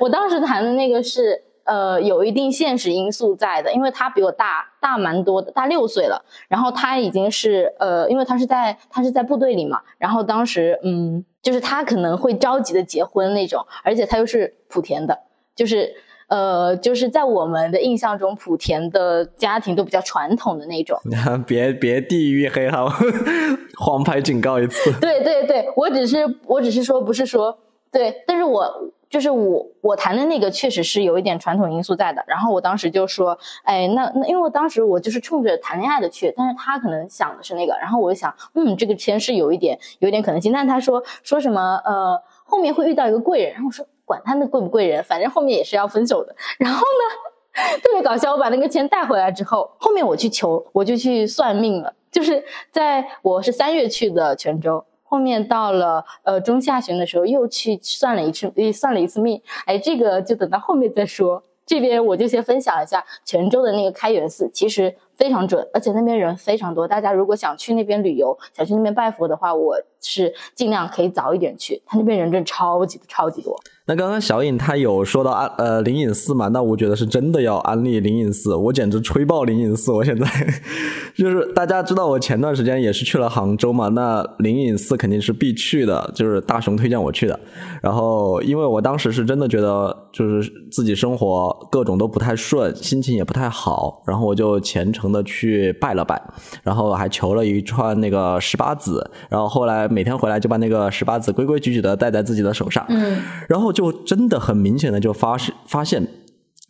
我当时谈的那个是。呃，有一定现实因素在的，因为他比我大大蛮多的，大六岁了。然后他已经是呃，因为他是在他是在部队里嘛，然后当时嗯，就是他可能会着急的结婚那种，而且他又是莆田的，就是呃，就是在我们的印象中，莆田的家庭都比较传统的那种。别别地域黑哈，黄牌警告一次。对对对，我只是我只是说不是说对，但是我。就是我我谈的那个确实是有一点传统因素在的，然后我当时就说，哎，那那因为我当时我就是冲着谈恋爱的去，但是他可能想的是那个，然后我就想，嗯，这个签是有一点有一点可能性，但是他说说什么呃后面会遇到一个贵人，然后我说管他那贵不贵人，反正后面也是要分手的，然后呢 特别搞笑，我把那个签带回来之后，后面我去求我就去算命了，就是在我是三月去的泉州。后面到了呃中下旬的时候，又去算了一次，算了一次命。哎，这个就等到后面再说。这边我就先分享一下泉州的那个开元寺，其实非常准，而且那边人非常多。大家如果想去那边旅游，想去那边拜佛的话，我是尽量可以早一点去。他那边人真超级超级多。那刚刚小颖她有说到安呃灵隐寺嘛？那我觉得是真的要安利灵隐寺，我简直吹爆灵隐寺！我现在 就是大家知道我前段时间也是去了杭州嘛，那灵隐寺肯定是必去的，就是大雄推荐我去的。然后因为我当时是真的觉得就是自己生活各种都不太顺，心情也不太好，然后我就虔诚的去拜了拜，然后还求了一串那个十八子，然后后来每天回来就把那个十八子规规矩矩的戴在自己的手上，嗯，然后就就真的很明显的就发发现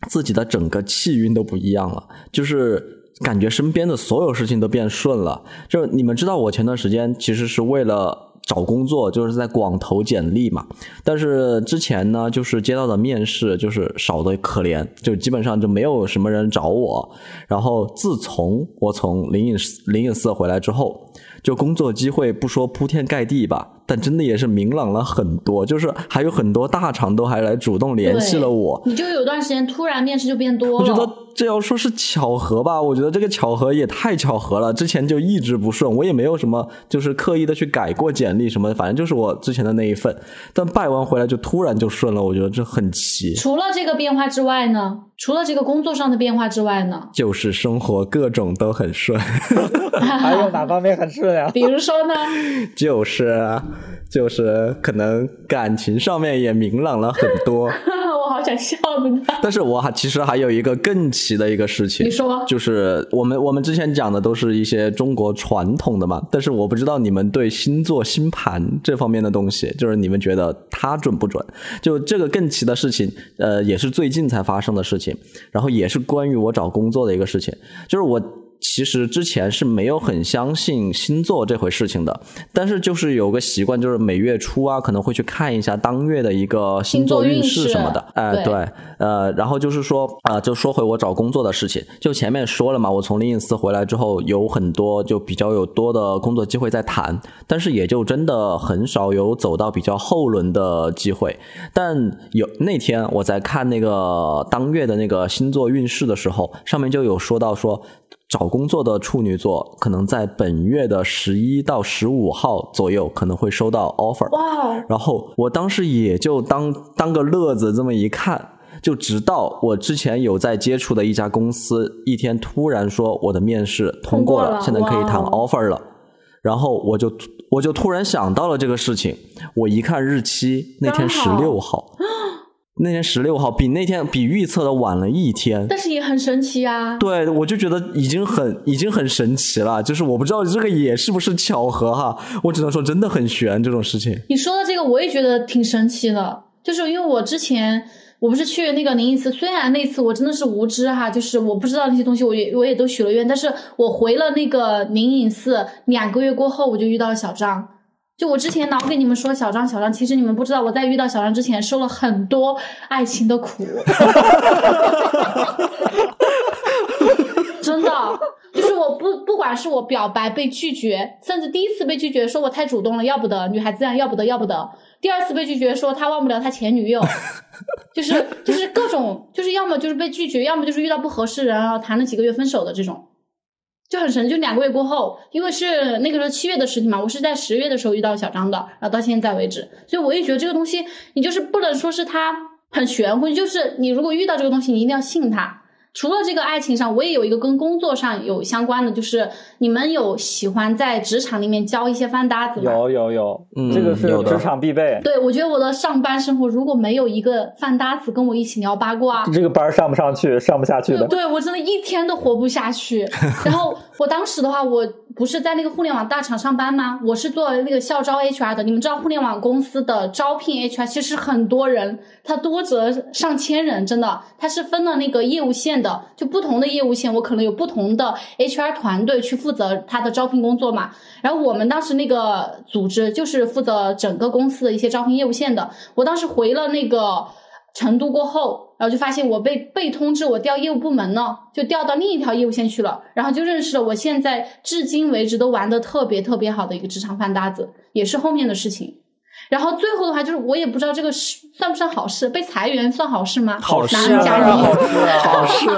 自己的整个气运都不一样了，就是。感觉身边的所有事情都变顺了，就你们知道，我前段时间其实是为了找工作，就是在广投简历嘛。但是之前呢，就是接到的面试就是少的可怜，就基本上就没有什么人找我。然后自从我从灵隐灵隐寺回来之后，就工作机会不说铺天盖地吧，但真的也是明朗了很多，就是还有很多大厂都还来主动联系了我。你就有段时间突然面试就变多了。我觉得这要说是巧合吧，我觉得这个巧合也太巧合了。之前就一直不顺，我也没有什么就是刻意的去改过简历什么，反正就是我之前的那一份。但拜完回来就突然就顺了，我觉得这很奇。除了这个变化之外呢？除了这个工作上的变化之外呢？就是生活各种都很顺。还有哪方面很顺呀？比如说呢？就是就是可能感情上面也明朗了很多。我好想笑的。但是我还其实还有一个更奇的一个事情。你说。就是我们我们之前讲的都是一些中国传统的嘛，但是我不知道你们对星座星盘这方面的东西，就是你们觉得它准不准？就这个更奇的事情，呃，也是最近才发生的事情，然后也是关于我找工作的一个事情，就是我。其实之前是没有很相信星座这回事情的，但是就是有个习惯，就是每月初啊，可能会去看一下当月的一个星座运势什么的。哎，对，呃，然后就是说啊，就说回我找工作的事情，就前面说了嘛，我从灵隐寺回来之后，有很多就比较有多的工作机会在谈，但是也就真的很少有走到比较后轮的机会。但有那天我在看那个当月的那个星座运势的时候，上面就有说到说。找工作的处女座可能在本月的十一到十五号左右可能会收到 offer。哇！然后我当时也就当当个乐子这么一看，就直到我之前有在接触的一家公司一天突然说我的面试通过了，现在可以谈 offer 了。然后我就我就突然想到了这个事情，我一看日期，那天十六号。那天十六号比那天比预测的晚了一天，但是也很神奇啊。对，我就觉得已经很已经很神奇了，就是我不知道这个也是不是巧合哈，我只能说真的很悬这种事情。你说的这个我也觉得挺神奇的，就是因为我之前我不是去那个灵隐寺，虽然那次我真的是无知哈，就是我不知道那些东西，我也我也都许了愿，但是我回了那个灵隐寺两个月过后，我就遇到了小张。就我之前老跟你们说小张小张，其实你们不知道我在遇到小张之前受了很多爱情的苦，真的，就是我不不管是我表白被拒绝，甚至第一次被拒绝说我太主动了要不得，女孩子这样要不得要不得，第二次被拒绝说他忘不了他前女友，就是就是各种就是要么就是被拒绝，要么就是遇到不合适人然后谈了几个月分手的这种。就很神，就两个月过后，因为是那个时候七月的事情嘛，我是在十月的时候遇到小张的，然后到现在为止，所以我也觉得这个东西，你就是不能说是他很玄乎，就是你如果遇到这个东西，你一定要信他。除了这个爱情上，我也有一个跟工作上有相关的，就是你们有喜欢在职场里面交一些饭搭子吗？有有有，这个是职场必备。对，我觉得我的上班生活如果没有一个饭搭子跟我一起聊八卦，这个班上不上去，上不下去的。对我真的一天都活不下去。然后我当时的话，我不是在那个互联网大厂上班吗？我是做那个校招 HR 的。你们知道互联网公司的招聘 HR 其实很多人，他多则上千人，真的，他是分了那个业务线。的就不同的业务线，我可能有不同的 HR 团队去负责他的招聘工作嘛。然后我们当时那个组织就是负责整个公司的一些招聘业务线的。我当时回了那个成都过后，然后就发现我被被通知我调业务部门了，就调到另一条业务线去了。然后就认识了我现在至今为止都玩的特别特别好的一个职场饭搭子，也是后面的事情。然后最后的话就是，我也不知道这个是算不算好事，被裁员算好事吗？好事，好事。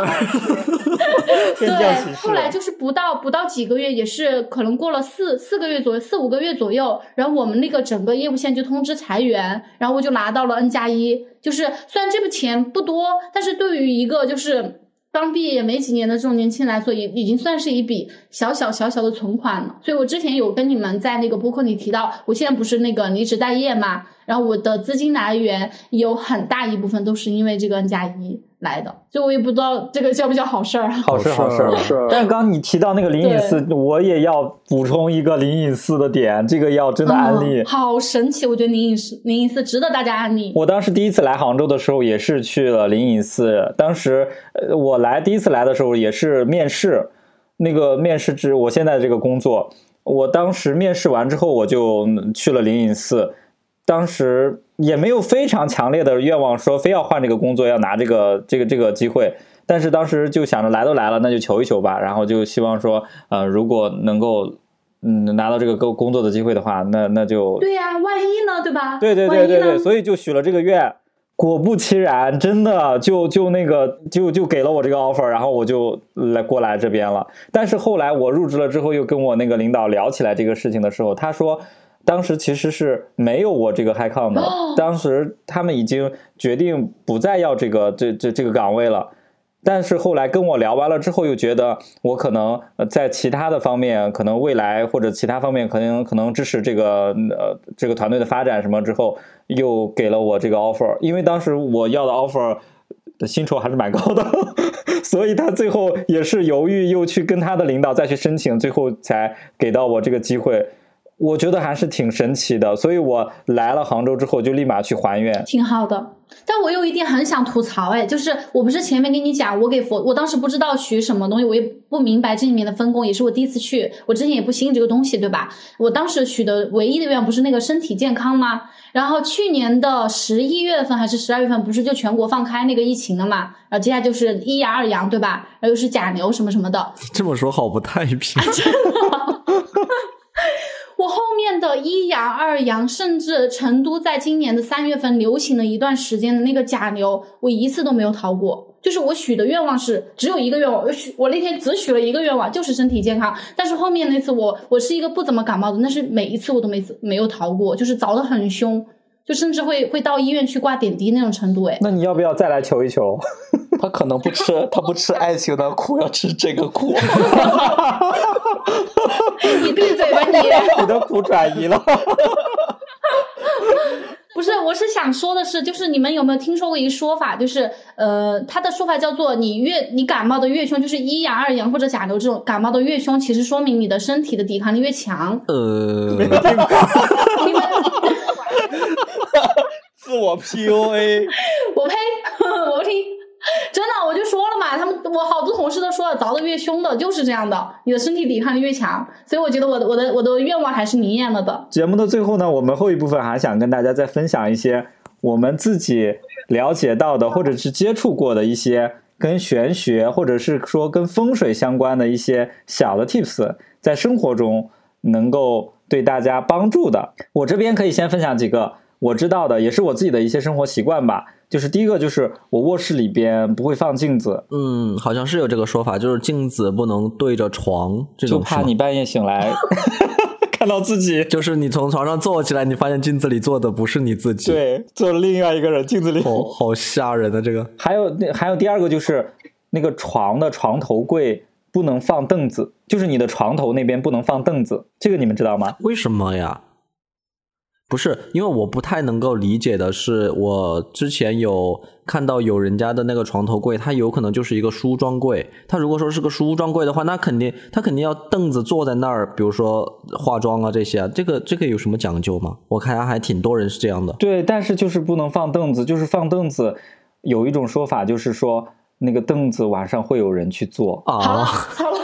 对，后来就是不到不到几个月，也是可能过了四四个月左右，四五个月左右，然后我们那个整个业务线就通知裁员，然后我就拿到了 N 加一，就是虽然这个钱不多，但是对于一个就是。刚毕业没几年的这种年轻来说，也已经算是一笔小小小小的存款了。所以我之前有跟你们在那个播客里提到，我现在不是那个离职待业嘛，然后我的资金来源有很大一部分都是因为这个 N 加一。来的，所以我也不知道这个叫不叫好事儿。好事，好事。是。但是刚刚你提到那个灵隐寺，我也要补充一个灵隐寺的点，这个要真的安利。好神奇，我觉得灵隐寺，灵隐寺值得大家安利。我当时第一次来杭州的时候，也是去了灵隐寺。当时，呃，我来第一次来的时候也是面试，那个面试之我现在这个工作，我当时面试完之后，我就去了灵隐寺。当时也没有非常强烈的愿望，说非要换这个工作，要拿这个这个这个机会。但是当时就想着来都来了，那就求一求吧。然后就希望说，呃，如果能够嗯拿到这个工工作的机会的话，那那就对呀、万一呢，对吧？对对对对对，所以就许了这个愿。果不其然，真的就就那个就就给了我这个 offer，然后我就来过来这边了。但是后来我入职了之后，又跟我那个领导聊起来这个事情的时候，他说，当时其实是没有我这个 high com 的，哦当时他们已经决定不再要这个这这这个岗位了。但是后来跟我聊完了之后，又觉得我可能呃在其他的方面，可能未来或者其他方面可能可能支持这个呃这个团队的发展什么之后，又给了我这个 offer。因为当时我要的 offer 的薪酬还是蛮高的，所以他最后也是犹豫，又去跟他的领导再去申请，最后才给到我这个机会。我觉得还是挺神奇的，所以我来了杭州之后就立马去还愿。挺好的。但我有一点很想吐槽，哎，就是我不是前面跟你讲，我给佛，我当时不知道许什么东西，我也不明白这里面的分工，也是我第一次去，我之前也不信这个东西，对吧？我当时许的唯一的愿望不是那个身体健康吗？然后去年的十一月份还是十二月份，不是就全国放开那个疫情了嘛？然后接下来就是一阳二阳，对吧？然后又是甲流什么什么的，这么说好不太平。我后面的一阳、二阳，甚至成都在今年的三月份流行了一段时间的那个甲流，我一次都没有逃过。就是我许的愿望是只有一个愿望，我许我那天只许了一个愿望，就是身体健康。但是后面那次我我是一个不怎么感冒的，但是每一次我都没没有逃过，就是凿的很凶，就甚至会会到医院去挂点滴那种程度。哎，那你要不要再来求一求？他可能不吃，他不吃爱情的苦，要吃这个苦。你闭嘴吧你！你的苦转移了。不是，我是想说的是，就是你们有没有听说过一个说法，就是呃，他的说法叫做你越你感冒的越凶，就是一阳、二阳或者甲流这种感冒的越凶，其实说明你的身体的抵抗力越强。呃，你们 自我 PUA，我呸！我不听，真的，我就说了嘛，他们我好多同事都说了，凿的越凶的就是这样的，你的身体抵抗力越强，所以我觉得我的我的我的愿望还是灵验了的。节目的最后呢，我们后一部分还想跟大家再分享一些我们自己了解到的，或者是接触过的一些跟玄学，或者是说跟风水相关的一些小的 tips，在生活中能够对大家帮助的。我这边可以先分享几个我知道的，也是我自己的一些生活习惯吧。就是第一个，就是我卧室里边不会放镜子，嗯，好像是有这个说法，就是镜子不能对着床，这就怕你半夜醒来 看到自己。就是你从床上坐起来，你发现镜子里坐的不是你自己，，对，坐了另外一个人镜子里。好好吓人的这个。还有那还有第二个就是那个床的床头柜不能放凳子，就是你的床头那边不能放凳子，这个你们知道吗？为什么呀？不是，因为我不太能够理解的是，我之前有看到有人家的那个床头柜，它有可能就是一个梳妆柜。它如果说是个梳妆柜的话，那肯定它肯定要凳子坐在那儿，比如说化妆啊这些啊，这个这个有什么讲究吗？我看还挺多人是这样的。对，但是就是不能放凳子，就是放凳子，有一种说法就是说那个凳子晚上会有人去坐，好了啊，好了，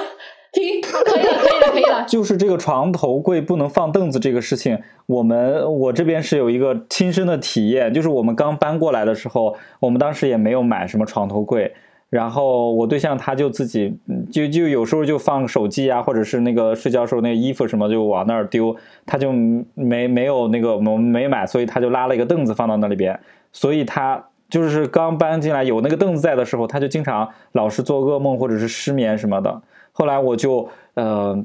停，可以了，可以了，可以了。就是这个床头柜不能放凳子这个事情，我们我这边是有一个亲身的体验，就是我们刚搬过来的时候，我们当时也没有买什么床头柜，然后我对象他就自己就就有时候就放手机啊，或者是那个睡觉时候那个衣服什么就往那儿丢，他就没没有那个我们没买，所以他就拉了一个凳子放到那里边，所以他。就是刚搬进来有那个凳子在的时候，他就经常老是做噩梦或者是失眠什么的。后来我就呃，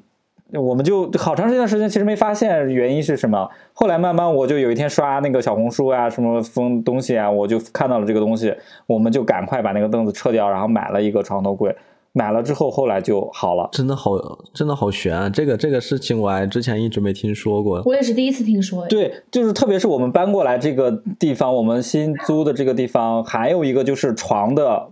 我们就好长一段时间其实没发现原因是什么。后来慢慢我就有一天刷那个小红书啊，什么风东西啊，我就看到了这个东西，我们就赶快把那个凳子撤掉，然后买了一个床头柜。买了之后，后来就好了。真的好，真的好悬啊！这个这个事情我还之前一直没听说过。我也是第一次听说，哎对，就是特别是我们搬过来这个地方，我们新租的这个地方，还有一个就是床的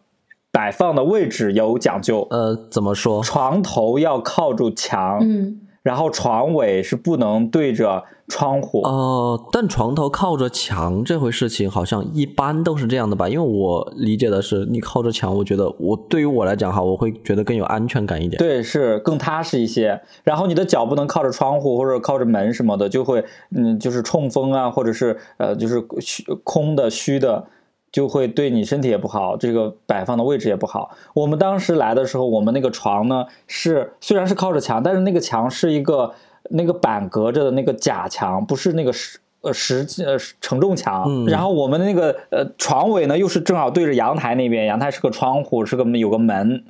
摆放的位置有讲究，呃，怎么说？床头要靠住墙，嗯，然后床尾是不能对着窗户。哦，但床头靠着墙这回事情好像一般都是这样的吧？因为我理解的是，你靠着墙，我觉得我对于我来讲哈，我会觉得更有安全感一点。对，是更踏实一些。然后你的脚不能靠着窗户或者靠着门什么的，就会嗯，就是冲锋啊，或者是呃，就是虚空的虚的，就会对你身体也不好，这个摆放的位置也不好。我们当时来的时候，我们那个床呢是虽然是靠着墙，但是那个墙是一个那个板隔着的那个假墙，不是那个实呃实呃承重墙。嗯然后我们的那个呃床尾呢，又是正好对着阳台那边，阳台是个窗户，是个有个门。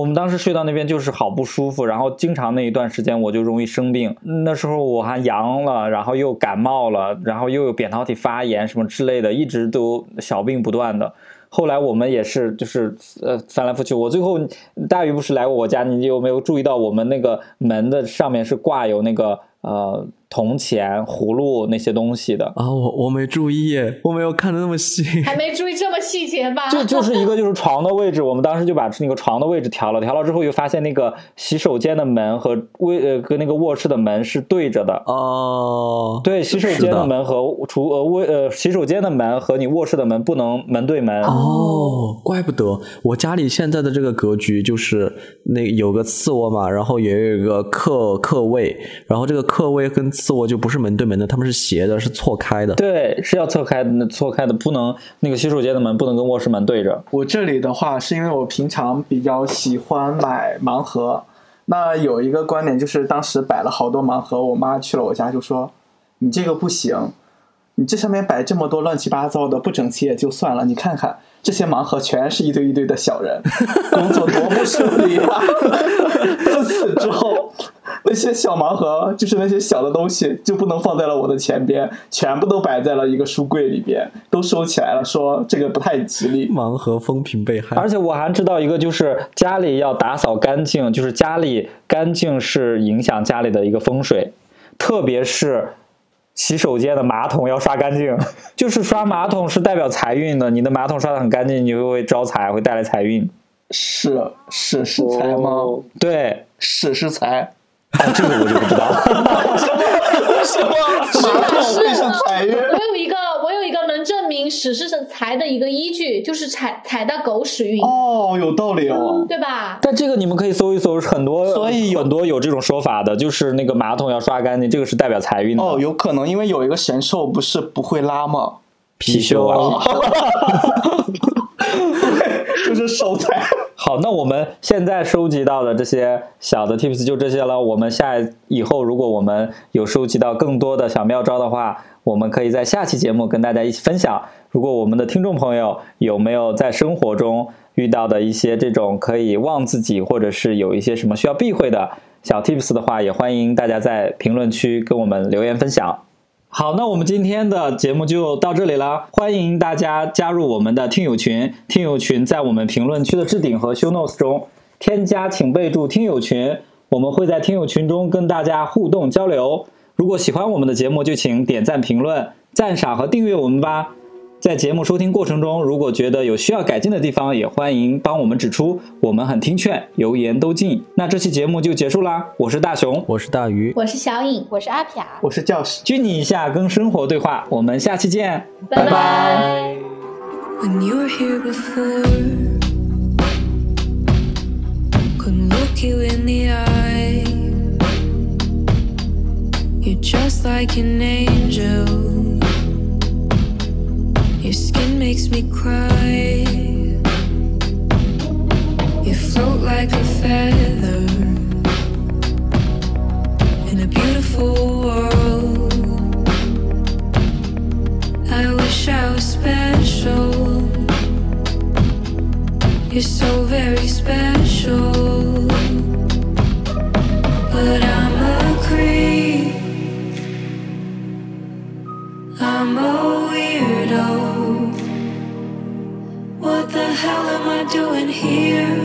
我们当时睡到那边就是好不舒服，然后经常那一段时间我就容易生病。那时候我还阳了，然后又感冒了，然后又有扁桃体发炎什么之类的，一直都小病不断的。后来我们也是就是呃翻来覆去，我最后大鱼不是来过我家，你有没有注意到我们那个门的上面是挂有那个呃铜钱、葫芦那些东西的？啊，我我没注意，我没有看的那么细。还没注意这么细节吧？就就是一个就是床的位置，我们当时就把那个床的位置调了，调了之后又发现那个洗手间的门和卫呃跟那个卧室的门是对着的。哦，对，洗手间的门和厨呃卫呃洗手间的门和你卧室的门不能门对门。哦，怪不得我家里现在的这个格局就是那有个次卧嘛，然后也有一个客客卫，然后这个客卫跟次卧就不是门对门的，他们是斜的，是错开的。对，是要错开的，错开的，不能那个洗手间的门不能跟卧室门对着。我这里的话，是因为我平常比较喜欢买盲盒。那有一个观点就是，当时摆了好多盲盒，我妈去了我家就说：“你这个不行，你这上面摆这么多乱七八糟的，不整齐也就算了，你看看这些盲盒全是一堆一堆的小人，工作多不顺利啊！”自此之后，那些小盲盒，就是那些小的东西，就不能放在了我的前边，全部都摆在了一个书柜里边，都收起来了，说这个不太吉利。盲盒风评被害而，且我还知道一个，就是家里要打扫干净，就是家里干净是影响家里的一个风水，特别是洗手间的马桶要刷干净，就是刷马桶是代表财运的，你的马桶刷的很干净，你就会招财，会带来财运。是是是财吗？哦对，是是财。哦，这个我就不知道。为什么马桶会是财运？我有一个，一个能证明屎是财的一个依据，就是踩踩到狗屎运，哦，有道理哦。对吧？但这个你们可以搜一搜，很多所以很多有这种说法的，就是那个马桶要刷干净，这个是代表财运的。哦，有可能，因为有一个神兽不是不会拉吗？貔貅啊。就是守财。好，那我们现在收集到的这些小的 tips 就这些了。我们下以后如果我们有收集到更多的小妙招的话，我们可以在下期节目跟大家一起分享。如果我们的听众朋友有没有在生活中遇到的一些这种可以忘自己，或者是有一些什么需要避讳的小 tips 的话，也欢迎大家在评论区跟我们留言分享。好，那我们今天的节目就到这里了，欢迎大家加入我们的听友群。听友群在我们评论区的置顶和 show notes 中添加，请备注听友群，我们会在听友群中跟大家互动交流。如果喜欢我们的节目，就请点赞、评论、赞赏和订阅我们吧。在节目收听过程中，如果觉得有需要改进的地方，也欢迎帮我们指出，我们很听劝，油盐都进。那这期节目就结束啦，我是大熊，我是大鱼，我是小颖，我是阿飘，我是教师。拘泥一下，跟生活对话，我们下期见，拜拜拜。When you were here before, couldn't look you in the eye. You're just like an angel. Your skin makes me cry. You float like a feather in a beautiful world. I wish I was special. You're so very special. But I'm I'm a weirdo. What the hell am I doing here?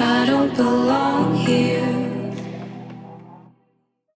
I don't belong here.